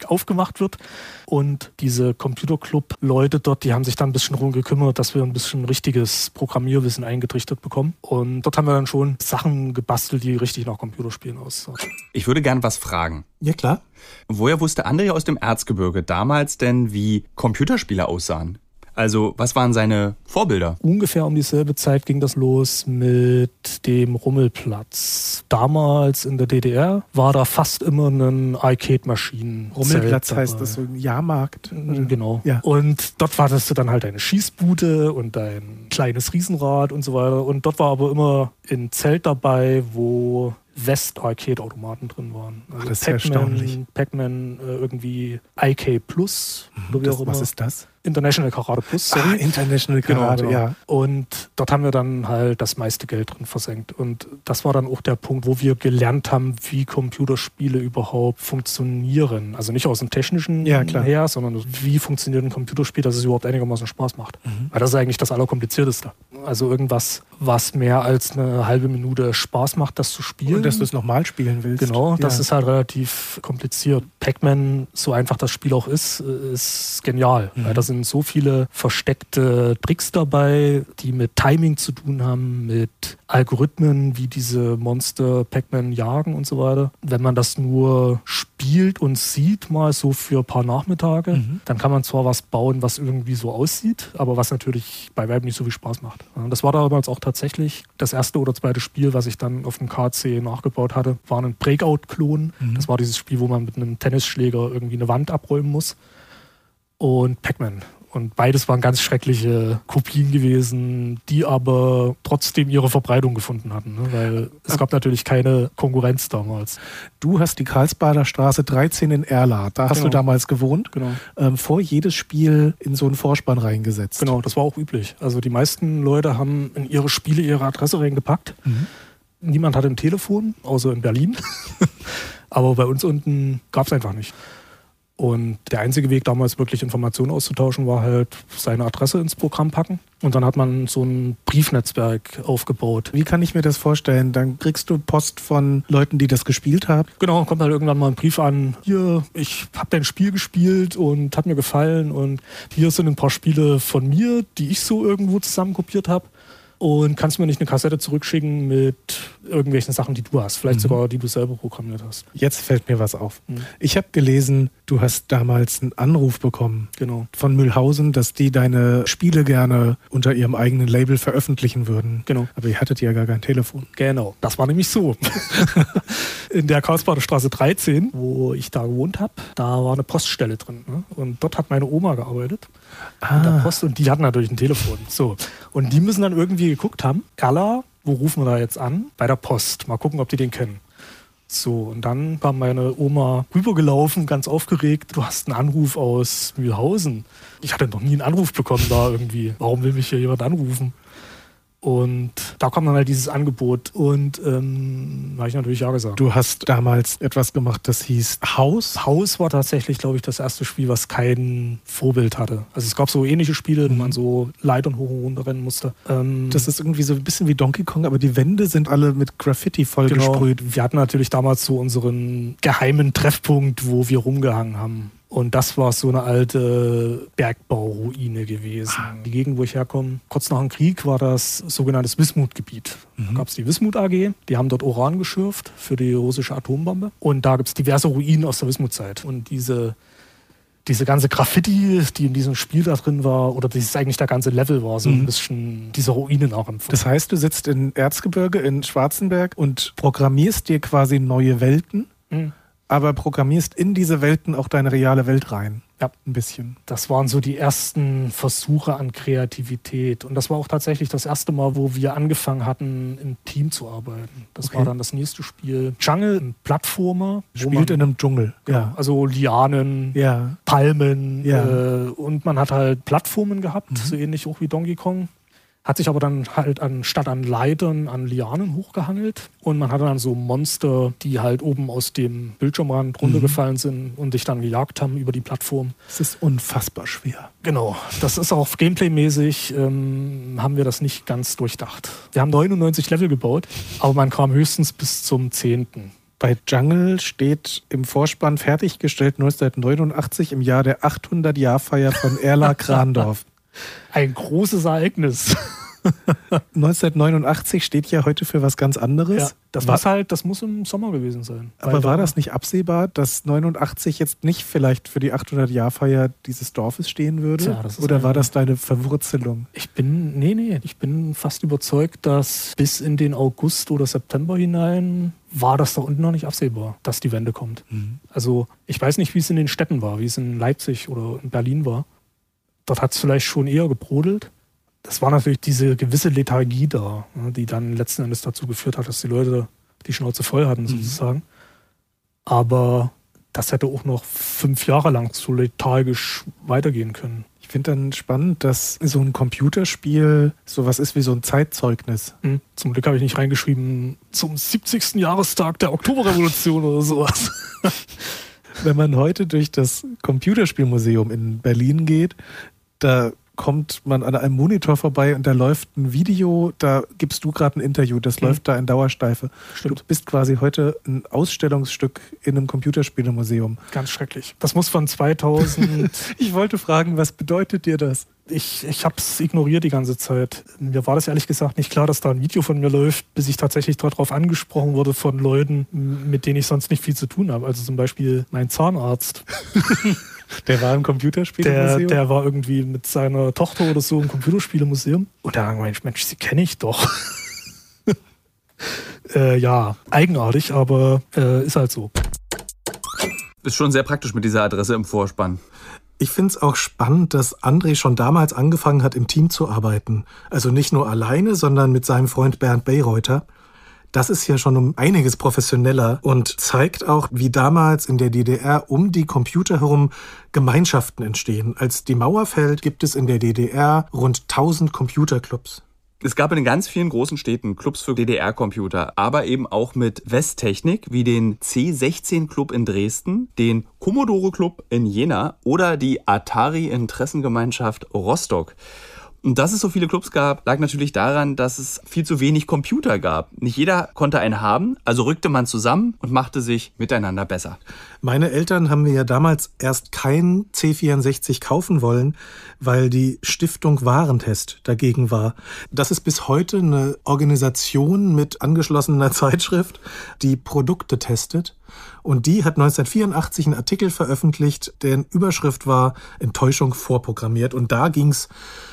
aufgemacht wird. Und diese Computerclub-Leute dort, die haben sich dann ein bisschen darum gekümmert, dass wir ein bisschen richtiges Programmierwissen eingetrichtert bekommen. Und dort haben wir dann schon Sachen gebastelt, die richtig nach Computerspielen aussahen. Ich würde gern was fragen. Ja, klar. Woher wusste André aus dem Erzgebirge damals denn, wie Computerspiele aussahen? Also, was waren seine Vorbilder? ungefähr um dieselbe Zeit ging das los mit dem Rummelplatz. Damals in der DDR war da fast immer ein Arcade-Maschinen. Rummelplatz heißt das so ein Jahrmarkt. Genau. Ja. Und dort wartest du dann halt deine Schießbude und dein kleines Riesenrad und so weiter. Und dort war aber immer ein Zelt dabei, wo West-Arcade-Automaten drin waren. Also Ach, das ist ja erstaunlich. Pac-Man äh, irgendwie IK Plus oder wie Das, auch immer. was ist das? International Karate Plus, Ah, sorry. International Karate, Genau, genau. ja. Und dort haben wir dann halt das meiste Geld drin versenkt. Und das war dann auch der Punkt, wo wir gelernt haben, wie Computerspiele überhaupt funktionieren. Also nicht aus dem technischen Ja, her, sondern wie funktioniert ein Computerspiel, dass es überhaupt einigermaßen Spaß macht. Mhm. Weil das ist eigentlich das Allerkomplizierteste. Also irgendwas was mehr als eine halbe Minute Spaß macht, das zu spielen. Und dass du es nochmal spielen willst. Genau, das Ja. ist halt relativ kompliziert. Pac-Man, so einfach das Spiel auch ist, ist genial. Mhm. Weil da sind so viele versteckte Tricks dabei, die mit Timing zu tun haben, mit Algorithmen, wie diese Monster Pac-Man jagen und so weiter. Wenn man das nur spielt und sieht, mal so für ein paar Nachmittage, Mhm. dann kann man zwar was bauen, was irgendwie so aussieht, aber was natürlich bei Weitem nicht so viel Spaß macht. Das war damals auch tatsächlich das erste oder zweite Spiel, was ich dann auf dem KC nachgebaut hatte, war ein Breakout-Klon. Mhm. Das war dieses Spiel, wo man mit einem Tennisschläger irgendwie eine Wand abräumen muss. Und Pac-Man. Und beides waren ganz schreckliche Kopien gewesen, die aber trotzdem ihre Verbreitung gefunden hatten. Ne? Weil es gab natürlich keine Konkurrenz damals. Du hast die Karlsbader Straße 13 in Erla. Da hast Genau. du damals gewohnt. Genau. Ähm, vor jedes Spiel in so einen Vorspann reingesetzt. Genau, das war auch üblich. Also die meisten Leute haben in ihre Spiele ihre Adresse reingepackt. Mhm. Niemand hatte ein Telefon, außer in Berlin. Aber bei uns unten gab es einfach nicht. Und der einzige Weg, damals wirklich Informationen auszutauschen, war halt seine Adresse ins Programm packen. Und dann hat man so ein Briefnetzwerk aufgebaut. Wie kann ich mir das vorstellen? Dann kriegst du Post von Leuten, die das gespielt haben. Genau, kommt halt irgendwann mal ein Brief an, hier, ich habe dein Spiel gespielt und hat mir gefallen und hier sind ein paar Spiele von mir, die ich so irgendwo zusammenkopiert habe. Und kannst du mir nicht eine Kassette zurückschicken mit irgendwelchen Sachen, die du hast, vielleicht Mhm. sogar die du selber programmiert hast. Jetzt fällt mir was auf. Mhm. Ich habe gelesen, du hast damals einen Anruf bekommen Genau. von Mühlhausen, dass die deine Spiele gerne unter ihrem eigenen Label veröffentlichen würden. Genau. Aber ihr hattet ja gar kein Telefon. Genau, das war nämlich so. In der Karlsbader Straße 13, wo ich da gewohnt habe, da war eine Poststelle drin. Ne? Und dort hat meine Oma gearbeitet. Mit der Post und die hatten natürlich ein Telefon. So. Und die müssen dann irgendwie geguckt haben, Erla, wo rufen wir da jetzt an? Bei der Post. Mal gucken, ob die den kennen. So, und dann kam meine Oma rübergelaufen, ganz aufgeregt. Du hast einen Anruf aus Mühlhausen. Ich hatte noch nie einen Anruf bekommen da irgendwie. Warum will mich hier jemand anrufen? Und da kam dann halt dieses Angebot und ähm, habe ich natürlich ja gesagt. Du hast damals etwas gemacht, das hieß Haus. Haus war tatsächlich, glaube ich, das erste Spiel, was kein Vorbild hatte. Also es gab so ähnliche Spiele, wo man so Leitern hoch und runter rennen musste. Ähm, Das ist irgendwie so ein bisschen wie Donkey Kong, aber die Wände sind alle mit Graffiti vollgesprüht. Genau. Wir hatten natürlich damals so unseren geheimen Treffpunkt, wo wir rumgehangen haben. Und das war so eine alte Bergbauruine gewesen. Die Gegend, wo ich herkomme, kurz nach dem Krieg war das sogenanntes Wismut-Gebiet. Da gab es die Wismut AG, die haben dort Uran geschürft für die russische Atombombe. Und da gibt es diverse Ruinen aus der Wismut-Zeit. Und diese, diese ganze Graffiti, die in diesem Spiel da drin war, oder dieses eigentlich der ganze Level war, so ein bisschen diese Ruinen nachempfunden. Das heißt, du sitzt in Erzgebirge in Schwarzenberg und programmierst dir quasi neue Welten, Mhm. Aber programmierst in diese Welten auch deine reale Welt rein. Ja. Ein bisschen. Das waren so die ersten Versuche an Kreativität. Und das war auch tatsächlich das erste Mal, wo wir angefangen hatten, im Team zu arbeiten. Das Okay. war dann das nächste Spiel. Jungle, ein Plattformer. Spielt man, in einem Dschungel. genau, also Lianen, Ja. Palmen. Ja. Mhm. Äh, und man hat halt Plattformen gehabt, so ähnlich auch wie Donkey Kong. Hat sich aber dann halt anstatt an Leitern an Lianen hochgehangelt. Und man hatte dann so Monster, die halt oben aus dem Bildschirmrand Mhm. runtergefallen sind und dich dann gejagt haben über die Plattform. Es ist unfassbar schwer. Genau, das ist auch gameplaymäßig, ähm, haben wir das nicht ganz durchdacht. Wir haben 99 Level gebaut, aber man kam höchstens bis zum 10. Bei Jungle steht im Vorspann fertiggestellt 1989 im Jahr der 800-Jahr-Feier von Erla Krandorf. Ein großes Ereignis. 1989 steht ja heute für was ganz anderes. Ja, das war, muss halt, das muss im Sommer gewesen sein. aber war da- das nicht absehbar, dass 89 jetzt nicht vielleicht für die 800-Jahr-Feier dieses Dorfes stehen würde? Tja, Oder war das deine Verwurzelung? Ich bin, nee, nee, ich bin fast überzeugt, dass bis in den August oder September hinein war das da unten noch nicht absehbar, dass die Wende kommt. Also ich weiß nicht, wie es in den Städten war, wie es in Leipzig oder in Berlin war. Dort hat es vielleicht schon eher gebrodelt. Das war natürlich diese gewisse Lethargie da, ne, die dann letzten Endes dazu geführt hat, dass die Leute die Schnauze voll hatten, sozusagen. Aber das hätte auch noch fünf Jahre lang so lethargisch weitergehen können. Ich finde dann spannend, dass so ein Computerspiel sowas ist wie so ein Zeitzeugnis. Hm. Zum Glück habe ich nicht reingeschrieben, zum 70. Jahrestag der Oktoberrevolution oder sowas. Wenn man heute durch das Computerspielmuseum in Berlin geht, da kommt man an einem Monitor vorbei und da läuft ein Video, da gibst du gerade ein Interview, das mhm. läuft da in Dauersteife. Stimmt. Du bist quasi heute ein Ausstellungsstück in einem Computerspielemuseum. Ganz schrecklich. Das muss von 2000. ich wollte fragen, was bedeutet dir das? Ich, ich habe es ignoriert die ganze Zeit. Mir war das ehrlich gesagt nicht klar, dass da ein Video von mir läuft, bis ich tatsächlich darauf angesprochen wurde von Leuten, mit denen ich sonst nicht viel zu tun habe. Also zum Beispiel mein Zahnarzt. Der war im Computerspielemuseum? Der, der war irgendwie mit seiner Tochter oder so im Computerspielemuseum. Und da haben ich, Mensch, sie kenne ich doch. äh, ja, eigenartig, aber äh, ist halt so. Ist schon sehr praktisch mit dieser Adresse im Vorspann. Ich finde es auch spannend, dass André schon damals angefangen hat, im Team zu arbeiten. Also nicht nur alleine, sondern mit seinem Freund Bernd Bayreuther. Das ist ja schon um einiges professioneller und zeigt auch, wie damals in der DDR um die Computer herum Gemeinschaften entstehen. Als die Mauer fällt, gibt es in der DDR rund 1000 Computerclubs. Es gab in ganz vielen großen Städten Clubs für DDR-Computer, aber eben auch mit Westtechnik wie den C16 Club in Dresden, den Commodore Club in Jena oder die Atari Interessengemeinschaft Rostock. Und dass es so viele Clubs gab, lag natürlich daran, dass es viel zu wenig Computer gab. Nicht jeder konnte einen haben, also rückte man zusammen und machte sich miteinander besser. Meine Eltern haben mir ja damals erst kein C64 kaufen wollen, weil die Stiftung Warentest dagegen war. Das ist bis heute eine Organisation mit angeschlossener Zeitschrift, die Produkte testet. Und die hat 1984 einen Artikel veröffentlicht, deren Überschrift war Enttäuschung vorprogrammiert. Und da ging's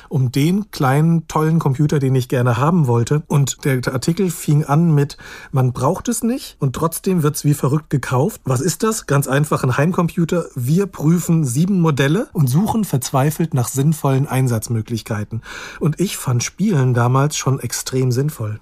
um den kleinen, tollen Computer, den ich gerne haben wollte. Und der Artikel fing an mit, man braucht es nicht und trotzdem wird's wie verrückt gekauft. Was ist das? Ganz einfach ein Heimcomputer. Wir prüfen sieben Modelle und suchen verzweifelt nach sinnvollen Einsatzmöglichkeiten. Und ich fand Spielen damals schon extrem sinnvoll.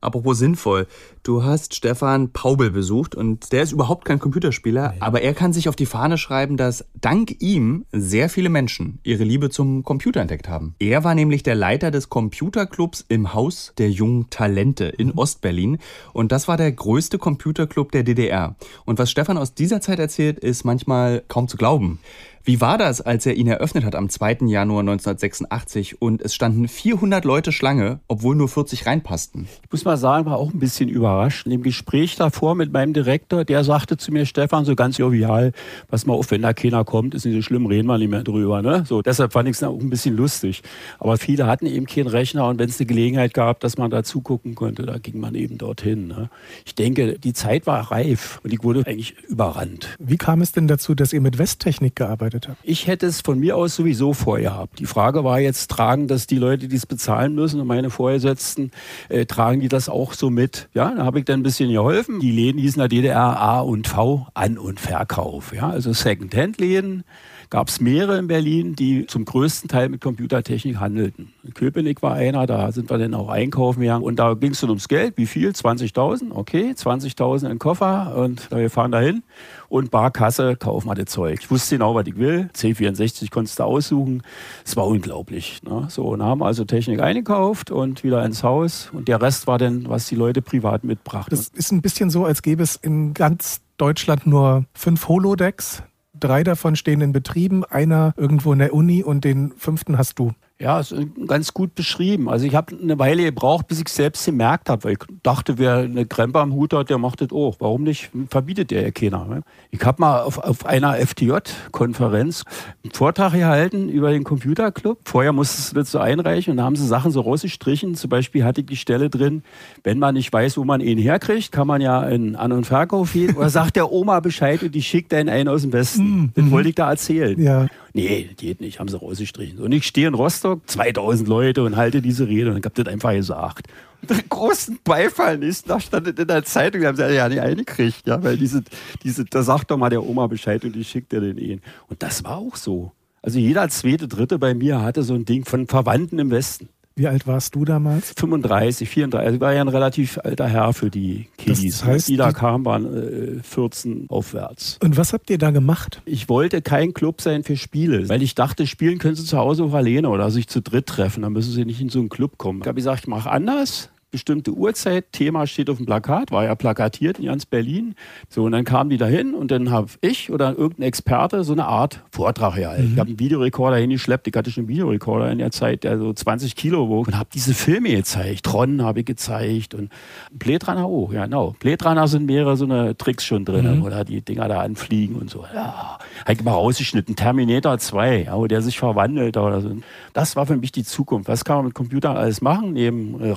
Apropos sinnvoll. Du hast Stefan Paubel besucht und der ist überhaupt kein Computerspieler, nee. aber er kann sich auf die Fahne schreiben, dass dank ihm sehr viele Menschen ihre Liebe zum Computer entdeckt haben. Er war nämlich der Leiter des Computerclubs im Haus der jungen Talente in mhm. Ostberlin und das war der größte Computerclub der DDR. Und was Stefan aus dieser Zeit erzählt, ist manchmal kaum zu glauben. Wie war das, als er ihn eröffnet hat am 2. Januar 1986 und es standen 400 Leute Schlange, obwohl nur 40 reinpassten? Ich muss mal sagen, war auch ein bisschen überrascht. In dem Gespräch davor mit meinem Direktor, der sagte zu mir, Stefan, so ganz jovial, pass mal auf, wenn da keiner kommt, ist nicht so schlimm, reden wir nicht mehr drüber. Ne? So, deshalb fand ich es auch ein bisschen lustig. Aber viele hatten eben keinen Rechner und wenn es eine Gelegenheit gab, dass man da zugucken konnte, da ging man eben dorthin. Ne? Ich denke, die Zeit war reif und ich wurde eigentlich überrannt. Wie kam es denn dazu, dass ihr mit Westtechnik gearbeitet gearbeitet habe? Ich hätte es von mir aus sowieso vorgehabt. Die Frage war jetzt, tragen das die Leute, die es bezahlen müssen und meine Vorgesetzten, äh, tragen die das auch so mit? Ja, da habe ich dann ein bisschen geholfen. Die Läden hießen der DDR A und V, An- und Verkauf. Ja, also Second-Hand-Läden gab es mehrere in Berlin, die zum größten Teil mit Computertechnik handelten. In Köpenick war einer, da sind wir dann auch einkaufen gegangen und da ging es dann ums Geld. Wie viel? 20.000? Okay, 20.000 in Koffer und wir fahren dahin und Barkasse, kaufen wir das Zeug. Ich wusste genau, was ich will. C64 konntest du aussuchen. Es war unglaublich. Ne? So, und haben also Technik eingekauft und wieder ins Haus und der Rest war dann, was die Leute privat mitbrachten. Das ist ein bisschen so, als gäbe es in ganz Deutschland nur fünf Holodecks, Drei davon stehen in Betrieben, einer irgendwo in der Uni und den fünften hast du. Ja, ist ganz gut beschrieben. Also ich habe eine Weile gebraucht, bis ich selbst gemerkt habe, weil ich dachte, wer eine Krempe am Hut hat, der macht das auch. Warum nicht? Verbietet der ja keiner. Ne? Ich habe mal auf, auf einer FTJ-Konferenz einen Vortrag gehalten über den Computerclub. Vorher musstest du das so einreichen und da haben sie Sachen so rausgestrichen. Zum Beispiel hatte ich die Stelle drin, wenn man nicht weiß, wo man ihn herkriegt, kann man ja in An- und Verkauf gehen oder sagt der Oma Bescheid und die schickt einen ein aus dem Westen. Mhm. Das wollte ich da erzählen. Ja. Nee, geht nicht, haben sie rausgestrichen. Und ich stehe in Rostock, 2000 Leute und halte diese Rede und habe das einfach gesagt. Und der großen Beifall ist, da stand in der Zeitung, die haben sie ja nicht eingekriegt, ja, weil diese, diese, da sagt doch mal der Oma Bescheid und die schickt dir den Ehen. Und das war auch so. Also jeder zweite, dritte bei mir hatte so ein Ding von Verwandten im Westen. Wie alt warst du damals? 35, 34. Also ich war ja ein relativ alter Herr für die Kiddies. Das heißt, die da kamen, waren äh, 14 aufwärts. Und was habt ihr da gemacht? Ich wollte kein Club sein für Spiele, weil ich dachte, spielen können sie zu Hause auch alleine oder sich zu dritt treffen. Dann müssen sie nicht in so einen Club kommen. Ich habe gesagt, ich mache anders bestimmte Uhrzeit, Thema steht auf dem Plakat, war ja plakatiert in ganz Berlin. So, und dann kamen die dahin und dann habe ich oder irgendein Experte so eine Art Vortrag gehalten. Mhm. Ich habe einen Videorekorder hingeschleppt, ich hatte schon einen Videorekorder in der Zeit, der so 20 Kilo wog und habe diese Filme gezeigt. Tron habe ich gezeigt und Blade Runner auch, ja genau. Blade Runner sind mehrere so eine Tricks schon drin, mhm. oder die Dinger da anfliegen und so. Ja, habe ich mal rausgeschnitten. Terminator 2, ja, wo der sich verwandelt oder so. Das war für mich die Zukunft. Was kann man mit Computern alles machen? Neben äh, mhm.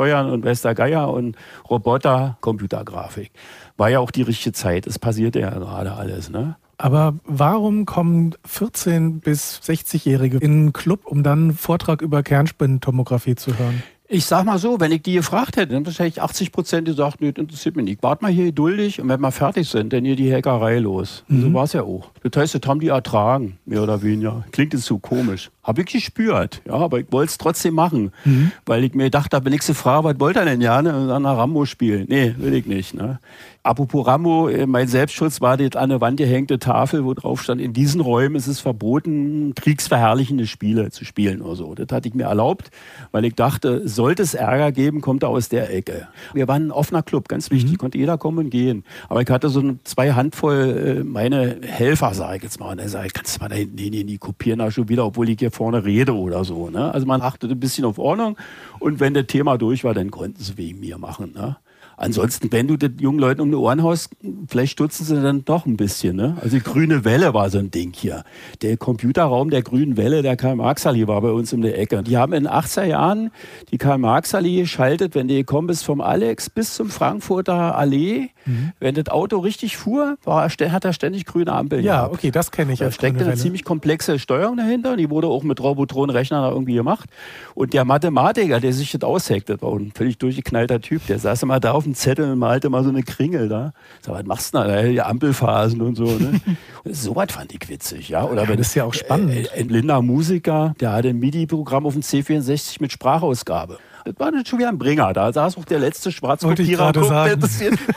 Steuern und Wester Geier und Roboter, Computergrafik. War ja auch die richtige Zeit. Es passierte ja gerade alles, ne? Aber warum kommen 14- bis 60-Jährige in einen Club, um dann einen Vortrag über Kernspintomographie zu hören? Ich sag mal so, wenn ich die gefragt hätte, dann wahrscheinlich 80 Prozent gesagt, nee, das interessiert mich nicht. Wart mal hier geduldig und wenn wir fertig sind, dann hier die Hackerei los. Mhm. So war es ja auch. Das heißt, das haben die ertragen, mehr oder weniger. Klingt jetzt so komisch. Habe ich gespürt, ja, aber ich wollte es trotzdem machen, mhm. weil ich mir gedacht habe, wenn ich sie frage, was wollt ihr denn ja, ne? Und dann Rambo spielen. Nee, will ich nicht. Ne? Apropos Rambo, äh, mein Selbstschutz war die an der Wand gehängte Tafel, wo drauf stand, in diesen Räumen ist es verboten, kriegsverherrlichende Spiele zu spielen oder so. Das hatte ich mir erlaubt, weil ich dachte, sollte es Ärger geben, kommt er aus der Ecke. Wir waren ein offener Club, ganz wichtig, mhm. konnte jeder kommen und gehen. Aber ich hatte so zwei Handvoll äh, meine Helfer, sage ich jetzt mal. Und er sagt, kannst du mal da hinten hin, die kopieren da schon wieder, obwohl ich hier vorne rede oder so. Ne? Also man achtete ein bisschen auf Ordnung und wenn das Thema durch war, dann konnten sie wegen mir machen. Ne? Ansonsten, wenn du den jungen Leuten um die Ohren haust, vielleicht stutzen sie dann doch ein bisschen. Ne? Also die grüne Welle war so ein Ding hier. Der Computerraum der grünen Welle, der Karl-Marx-Allee war bei uns um der Ecke. Die haben in den 80er Jahren die Karl-Marx-Allee geschaltet, wenn du gekommen bist vom Alex bis zum Frankfurter Allee. Mhm. Wenn das Auto richtig fuhr, war, hat er ständig grüne Ampeln. Ja, gehabt. okay, das kenne ich. Da steckte eine ziemlich komplexe Steuerung dahinter. Die wurde auch mit Robotron-Rechnern irgendwie gemacht. Und der Mathematiker, der sich das ausheckt, das war ein völlig durchgeknallter Typ, der saß immer da auf dem einen Zettel und malte mal so eine Kringel da. Sag, was machst du da? Die Ampelphasen und so. Ne? so was fand ich witzig, ja. Oder ja, wenn, das ist ja auch spannend. Äh, ein blinder Musiker, der hatte ein MIDI-Programm auf dem C64 mit Sprachausgabe. Das war schon wieder ein Bringer. Da saß auch der letzte Schwarzkopierer.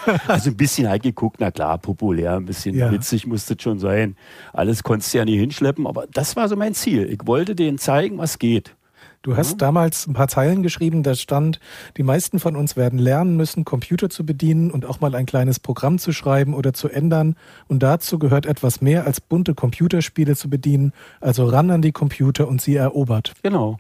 Also ein bisschen halt geguckt, na klar, populär, ein bisschen ja. witzig musste es schon sein. Alles konntest du ja nie hinschleppen, aber das war so mein Ziel. Ich wollte denen zeigen, was geht. Du hast mhm. damals ein paar Zeilen geschrieben, da stand, die meisten von uns werden lernen müssen, Computer zu bedienen und auch mal ein kleines Programm zu schreiben oder zu ändern. Und dazu gehört etwas mehr als bunte Computerspiele zu bedienen, also ran an die Computer und sie erobert. Genau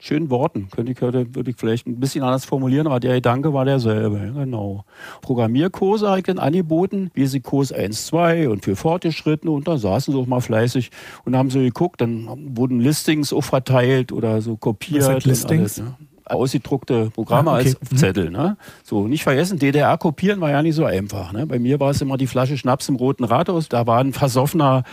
schönen Worten. Könnte ich, würde ich vielleicht ein bisschen anders formulieren, aber der Gedanke war derselbe. Genau. Programmierkurse habe ich dann angeboten, Basic-Kurs 1, 2 und für Fortgeschrittene und da saßen sie auch mal fleißig und haben so geguckt, dann wurden Listings auch verteilt oder so kopiert. Was Listings? Alles, ne? ausgedruckte Programme ah, okay. als mhm. Zettel. Ne? So, nicht vergessen, DDR kopieren war ja nicht so einfach. Ne? Bei mir war es immer die Flasche Schnaps im Roten Rathaus. Da war ein versoffener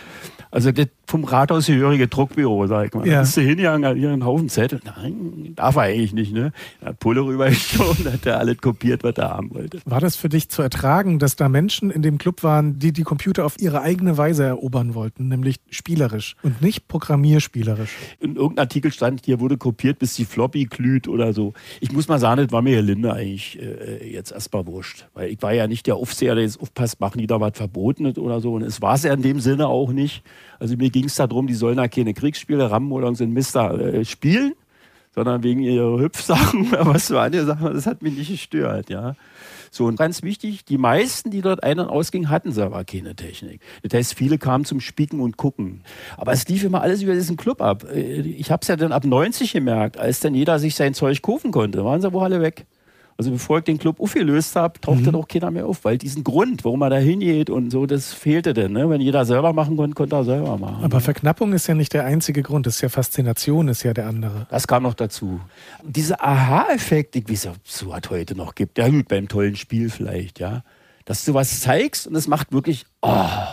also das vom Rathaus gehörige Druckbüro, sag ich mal. Ja. Da bist du hingegangen, hier einen Haufen Zettel. Nein, darf er eigentlich nicht, ne? Er hat Pulle rübergeschoben, hat er alles kopiert, was er haben wollte. War das für dich zu ertragen, dass da Menschen in dem Club waren, die die Computer auf ihre eigene Weise erobern wollten, nämlich spielerisch und nicht programmierspielerisch? In irgendeinem Artikel stand, hier wurde kopiert, bis die Floppy glüht oder so. Ich muss mal sagen, das war mir Herr Linde eigentlich äh, jetzt erstmal wurscht. Weil ich war ja nicht der Aufseher, der jetzt aufpasst, machen die da was Verbotenes oder so. Und es war es ja in dem Sinne auch nicht. Also mir ging es darum, die sollen da keine Kriegsspiele, so ein Mister äh, spielen, sondern wegen ihrer Hüpfsachen, was so andere Sachen, das hat mich nicht gestört, ja. So, und ganz wichtig, die meisten, die dort ein- und ausgingen, hatten selber keine Technik. Das heißt, viele kamen zum Spieken und Gucken. Aber es lief immer alles über diesen Club ab. Äh, ich habe es ja dann ab 90 gemerkt, als dann jeder sich sein Zeug kaufen konnte, waren sie wohl alle weg. Also bevor ich den Club aufgelöst habe, tauchte mhm. doch keiner mehr auf, weil diesen Grund, warum man da hingeht und so, das fehlte denn. Ne? Wenn jeder selber machen konnte, konnte er selber machen. Aber Verknappung ist ja nicht der einzige Grund, das ist ja Faszination, ist ja der andere. Das kam noch dazu. Diese Aha-Effekt, wie es so hat heute noch gibt, ja gut, beim tollen Spiel vielleicht, ja dass du was zeigst und es macht wirklich oh.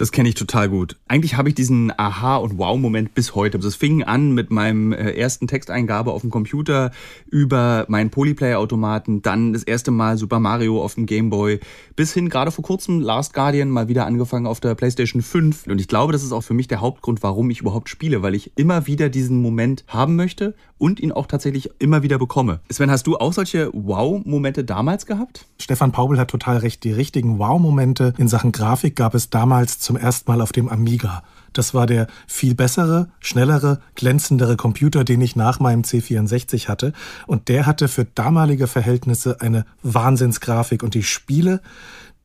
Das kenne ich total gut. Eigentlich habe ich diesen Aha- und Wow-Moment bis heute. Das fing an mit meinem äh, ersten Texteingabe auf dem Computer über meinen Polyplay-Automaten, dann das erste Mal Super Mario auf dem Game Boy, bis hin gerade vor kurzem Last Guardian mal wieder angefangen auf der PlayStation 5. Und ich glaube, das ist auch für mich der Hauptgrund, warum ich überhaupt spiele, weil ich immer wieder diesen Moment haben möchte und ihn auch tatsächlich immer wieder bekomme. Sven, hast du auch solche Wow-Momente damals gehabt? Stefan Paubel hat total recht. Die richtigen Wow-Momente in Sachen Grafik gab es damals zum ersten Mal auf dem Amiga. Das war der viel bessere, schnellere, glänzendere Computer, den ich nach meinem C64 hatte. Und der hatte für damalige Verhältnisse eine Wahnsinnsgrafik. Und die Spiele,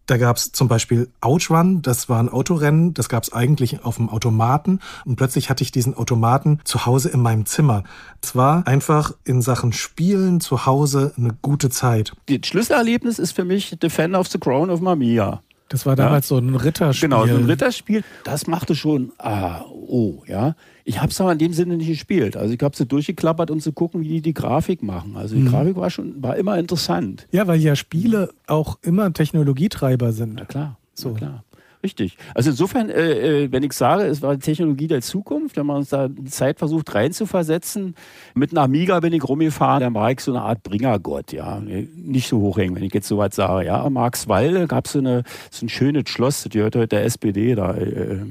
da gab's zum Beispiel Outrun, das war ein Autorennen, das gab's eigentlich auf dem Automaten und plötzlich hatte ich diesen Automaten zu Hause in meinem Zimmer. Es war einfach in Sachen Spielen zu Hause eine gute Zeit. Das Schlüsselerlebnis ist für mich Defender of the Crown of Mamiya. Das war damals ja? so ein Ritterspiel. Genau, so ein Ritterspiel. Das machte schon, ah, oh, ja. Ich habe es aber in dem Sinne nicht gespielt. Also ich habe sie durchgeklappert, um zu gucken, wie die die Grafik machen. Also die mhm. Grafik war schon, war immer interessant. Ja, weil ja Spiele auch immer Technologietreiber sind. Na klar, so. Na klar. Richtig. Also insofern, äh, äh, wenn ich sage, es war die Technologie der Zukunft, wenn man uns da die Zeit versucht reinzuversetzen, mit einer Amiga bin ich rumgefahren, dann war ich so eine Art Bringergott, ja. Nicht so hochhängen, wenn ich jetzt so was sage, ja. Marxwalde gab so es so ein schönes Schloss, das gehört heute der SPD da. Äh,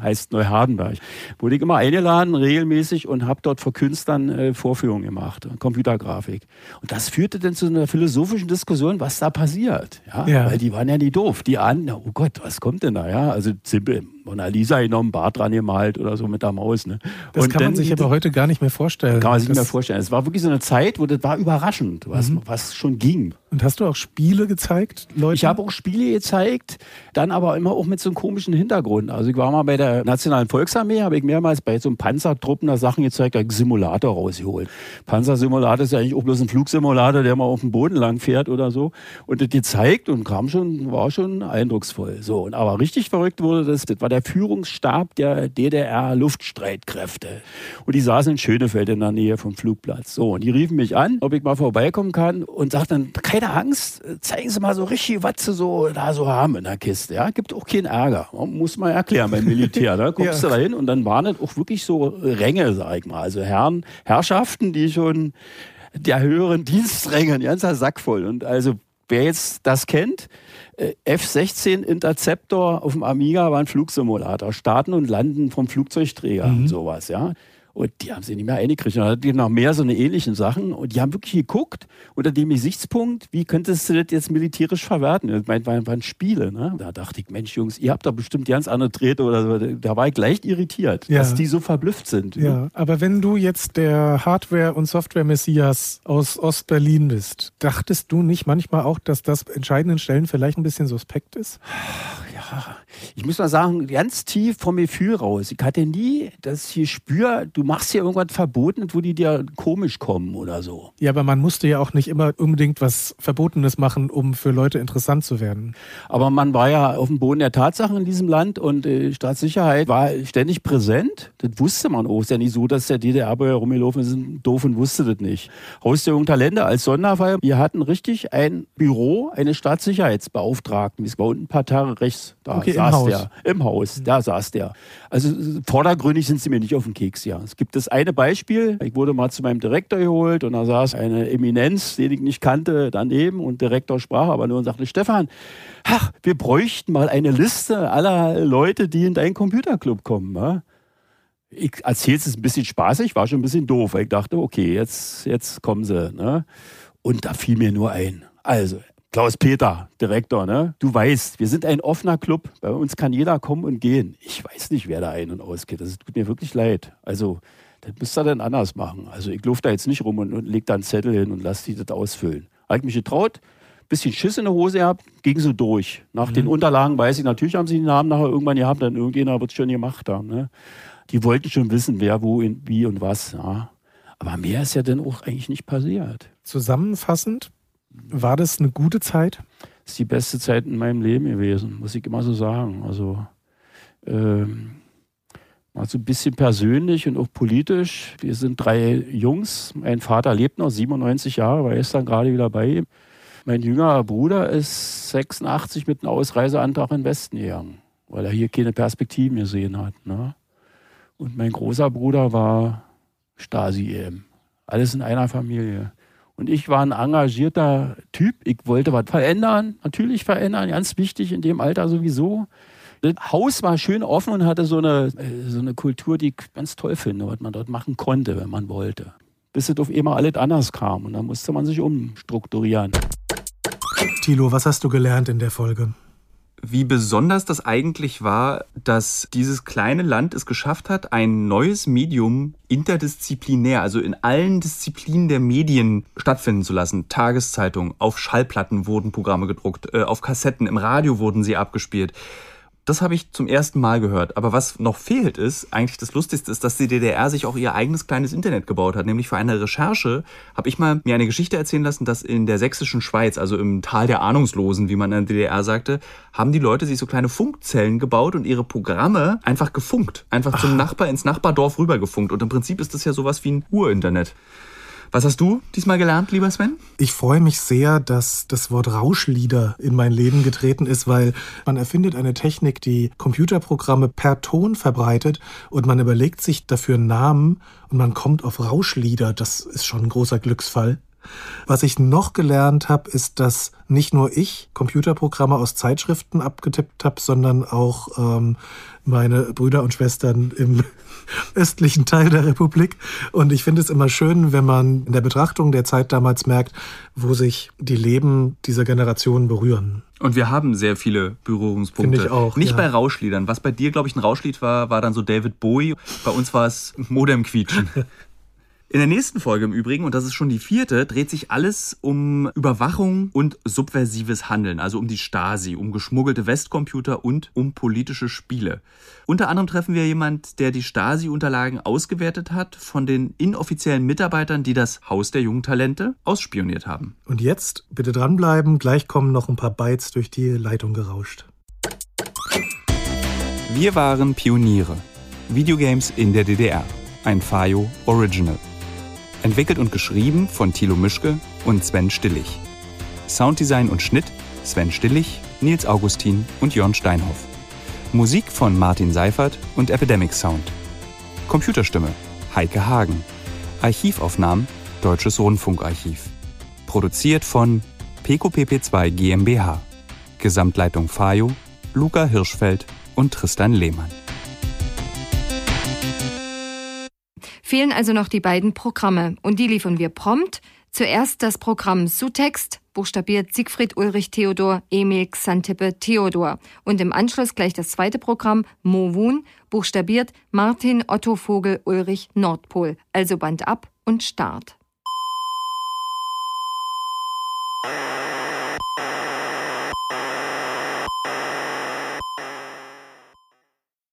heißt Neuhardenberg. Wurde ich immer eingeladen, regelmäßig, und habe dort vor Künstlern äh, Vorführungen gemacht, Computergrafik. Und das führte dann zu einer philosophischen Diskussion, was da passiert. Ja? ja. Weil die waren ja nie doof. Die ahnen, oh Gott, was kommt denn da? Ja? Also simpel, Mona Lisa genommen, Bart dran gemalt oder so mit der Maus. Ne? Das und kann man sich aber heute gar nicht mehr vorstellen. Kann man sich nicht mehr vorstellen. Es war wirklich so eine Zeit, wo das war überraschend, was, mhm. was schon ging. Und hast du auch Spiele gezeigt, Leute? Ich habe auch Spiele gezeigt, dann aber immer auch mit so einem komischen Hintergrund. Also ich war mal bei der Nationalen Volksarmee, habe ich mehrmals bei so einem Panzertruppen da Sachen gezeigt, da einen Simulator rausgeholt. Panzersimulator ist ja eigentlich auch bloß ein Flugsimulator, der mal auf dem Boden lang fährt oder so. Und das gezeigt und kam schon, war schon eindrucksvoll. So, und aber richtig verrückt wurde das, das war der Führungsstab der DDR-Luftstreitkräfte. Und die saßen in Schönefeld in der Nähe vom Flugplatz. So, und die riefen mich an, ob ich mal vorbeikommen kann und sagten, keine Angst, zeigen Sie mal so richtig, was Sie so da so haben in der Kiste. Ja, gibt auch keinen Ärger. Muss man erklären beim Militär. Da kommst ja. du da hin und dann waren das auch wirklich so Ränge, sag ich mal. Also Herren, Herrschaften, die schon der höheren Dienstränge, ein ganzer Sack voll. Und also wer jetzt das kennt, äh, F-16 Interceptor auf dem Amiga war ein Flugsimulator. Starten und Landen vom Flugzeugträger mhm. und sowas, ja. Und die haben sie nicht mehr eingekriegt. Und dann hatten die noch mehr so eine ähnlichen Sachen. Und die haben wirklich geguckt, unter dem Gesichtspunkt, wie könntest du das jetzt militärisch verwerten? Das meint, waren, waren Spiele. Ne? Da dachte ich, Mensch, Jungs, ihr habt da bestimmt ganz andere Drähte oder so. Da war ich leicht irritiert, ja. dass die so verblüfft sind. Ja, ne? aber wenn du jetzt der Hardware- und Software-Messias aus Ostberlin bist, dachtest du nicht manchmal auch, dass das entscheidenden Stellen vielleicht ein bisschen suspekt ist? Ich muss mal sagen, ganz tief vom Gefühl raus. Ich hatte nie das Gespür, du machst hier irgendwas verboten, wo die dir komisch kommen oder so. Ja, aber man musste ja auch nicht immer unbedingt was Verbotenes machen, um für Leute interessant zu werden. Aber man war ja auf dem Boden der Tatsachen in diesem Land und äh, Staatssicherheit war ständig präsent. Das wusste man auch. Es ist ja nicht so, dass der DDR-Bürger rumgelaufen ist, doof und wusste das nicht. Haus der Talente als Sonderfall. Wir hatten richtig ein Büro, eine Staatssicherheitsbeauftragten. Das war unten ein paar Tage rechts da okay, saß im der. Im Haus, da saß der. Also vordergründig sind sie mir nicht auf den Keks, ja. Es gibt das eine Beispiel. Ich wurde mal zu meinem Direktor geholt und da saß eine Eminenz, den ich nicht kannte, daneben und Direktor sprach aber nur und sagte, Stefan, ach, wir bräuchten mal eine Liste aller Leute, die in deinen Computerclub kommen. Ja? Ich erzähle es ein bisschen spaßig, war schon ein bisschen doof, weil ich dachte, okay, jetzt, jetzt kommen sie. Ne? Und da fiel mir nur ein. Also, Klaus-Peter, Direktor, ne? Du weißt, wir sind ein offener Club. Bei uns kann jeder kommen und gehen. Ich weiß nicht, wer da ein- und ausgeht. Das tut mir wirklich leid. Also, das müsst ihr dann anders machen. Also, ich laufe da jetzt nicht rum und, und leg da einen Zettel hin und lass die das ausfüllen. Habe ich mich getraut, bisschen Schiss in der Hose gehabt, ging so durch. Nach mhm. den Unterlagen weiß ich, natürlich haben sie den Namen nachher irgendwann gehabt, dann irgendjemand wird es schon gemacht haben. Ne? Die wollten schon wissen, wer, wo, in, wie und was. Ja. Aber mehr ist ja dann auch eigentlich nicht passiert. Zusammenfassend, war das eine gute Zeit? Das ist die beste Zeit in meinem Leben gewesen, muss ich immer so sagen. Also ähm, mal so ein bisschen persönlich und auch politisch. Wir sind drei Jungs. Mein Vater lebt noch 97 Jahre, war gestern gerade wieder bei ihm. Mein jüngerer Bruder ist 86 mit einem Ausreiseantrag in den Westen gegangen, weil er hier keine Perspektiven gesehen hat. Ne? Und mein großer Bruder war Stasi eben. Alles in einer Familie. Und ich war ein engagierter Typ. Ich wollte was verändern, natürlich verändern, ganz wichtig in dem Alter sowieso. Das Haus war schön offen und hatte so eine, so eine Kultur, die ich ganz toll finde, was man dort machen konnte, wenn man wollte. Bis es auf einmal alles anders kam und dann musste man sich umstrukturieren. Thilo, was hast du gelernt in der Folge? Wie besonders das eigentlich war, dass dieses kleine Land es geschafft hat, ein neues Medium interdisziplinär, also in allen Disziplinen der Medien stattfinden zu lassen. Tageszeitungen, auf Schallplatten wurden Programme gedruckt, äh, auf Kassetten, im Radio wurden sie abgespielt. Das habe ich zum ersten Mal gehört. Aber was noch fehlt ist, eigentlich das Lustigste ist, dass die DDR sich auch ihr eigenes kleines Internet gebaut hat. Nämlich für eine Recherche habe ich mal mir eine Geschichte erzählen lassen, dass in der sächsischen Schweiz, also im Tal der Ahnungslosen, wie man in der DDR sagte, haben die Leute sich so kleine Funkzellen gebaut und ihre Programme einfach gefunkt. Einfach zum Nachbar ins Nachbardorf rübergefunkt. Und im Prinzip ist das ja sowas wie ein Urinternet. Was hast du diesmal gelernt, lieber Sven? Ich freue mich sehr, dass das Wort Rauschlieder in mein Leben getreten ist, weil man erfindet eine Technik, die Computerprogramme per Ton verbreitet und man überlegt sich dafür einen Namen und man kommt auf Rauschlieder. Das ist schon ein großer Glücksfall. Was ich noch gelernt habe, ist, dass nicht nur ich Computerprogramme aus Zeitschriften abgetippt habe, sondern auch ähm, meine Brüder und Schwestern im östlichen Teil der Republik. Und ich finde es immer schön, wenn man in der Betrachtung der Zeit damals merkt, wo sich die Leben dieser Generation berühren. Und wir haben sehr viele Berührungspunkte. Finde ich auch. Nicht ja. bei Rauschliedern. Was bei dir, glaube ich, ein Rauschlied war, war dann so David Bowie. Bei uns war es Modemquietschen. In der nächsten Folge im Übrigen, und das ist schon die vierte, dreht sich alles um Überwachung und subversives Handeln, also um die Stasi, um geschmuggelte Westcomputer und um politische Spiele. Unter anderem treffen wir jemand, der die Stasi-Unterlagen ausgewertet hat von den inoffiziellen Mitarbeitern, die das Haus der jungen Talente ausspioniert haben. Und jetzt bitte dranbleiben, gleich kommen noch ein paar Bytes durch die Leitung gerauscht. Wir waren Pioniere. Videogames in der DDR. Ein Fayo Original. Entwickelt und geschrieben von Thilo Mischke und Sven Stillig. Sounddesign und Schnitt Sven Stillig, Nils Augustin und Jörn Steinhoff. Musik von Martin Seifert und Epidemic Sound. Computerstimme Heike Hagen. Archivaufnahmen Deutsches Rundfunkarchiv. Produziert von PQPP2 GmbH. Gesamtleitung Fayo, Luca Hirschfeld und Tristan Lehmann. fehlen also noch die beiden Programme und die liefern wir prompt. Zuerst das Programm Sutext, buchstabiert Siegfried Ulrich Theodor Emil Xantippe Theodor und im Anschluss gleich das zweite Programm Mowun, buchstabiert Martin Otto Vogel Ulrich Nordpol, also Band ab und Start.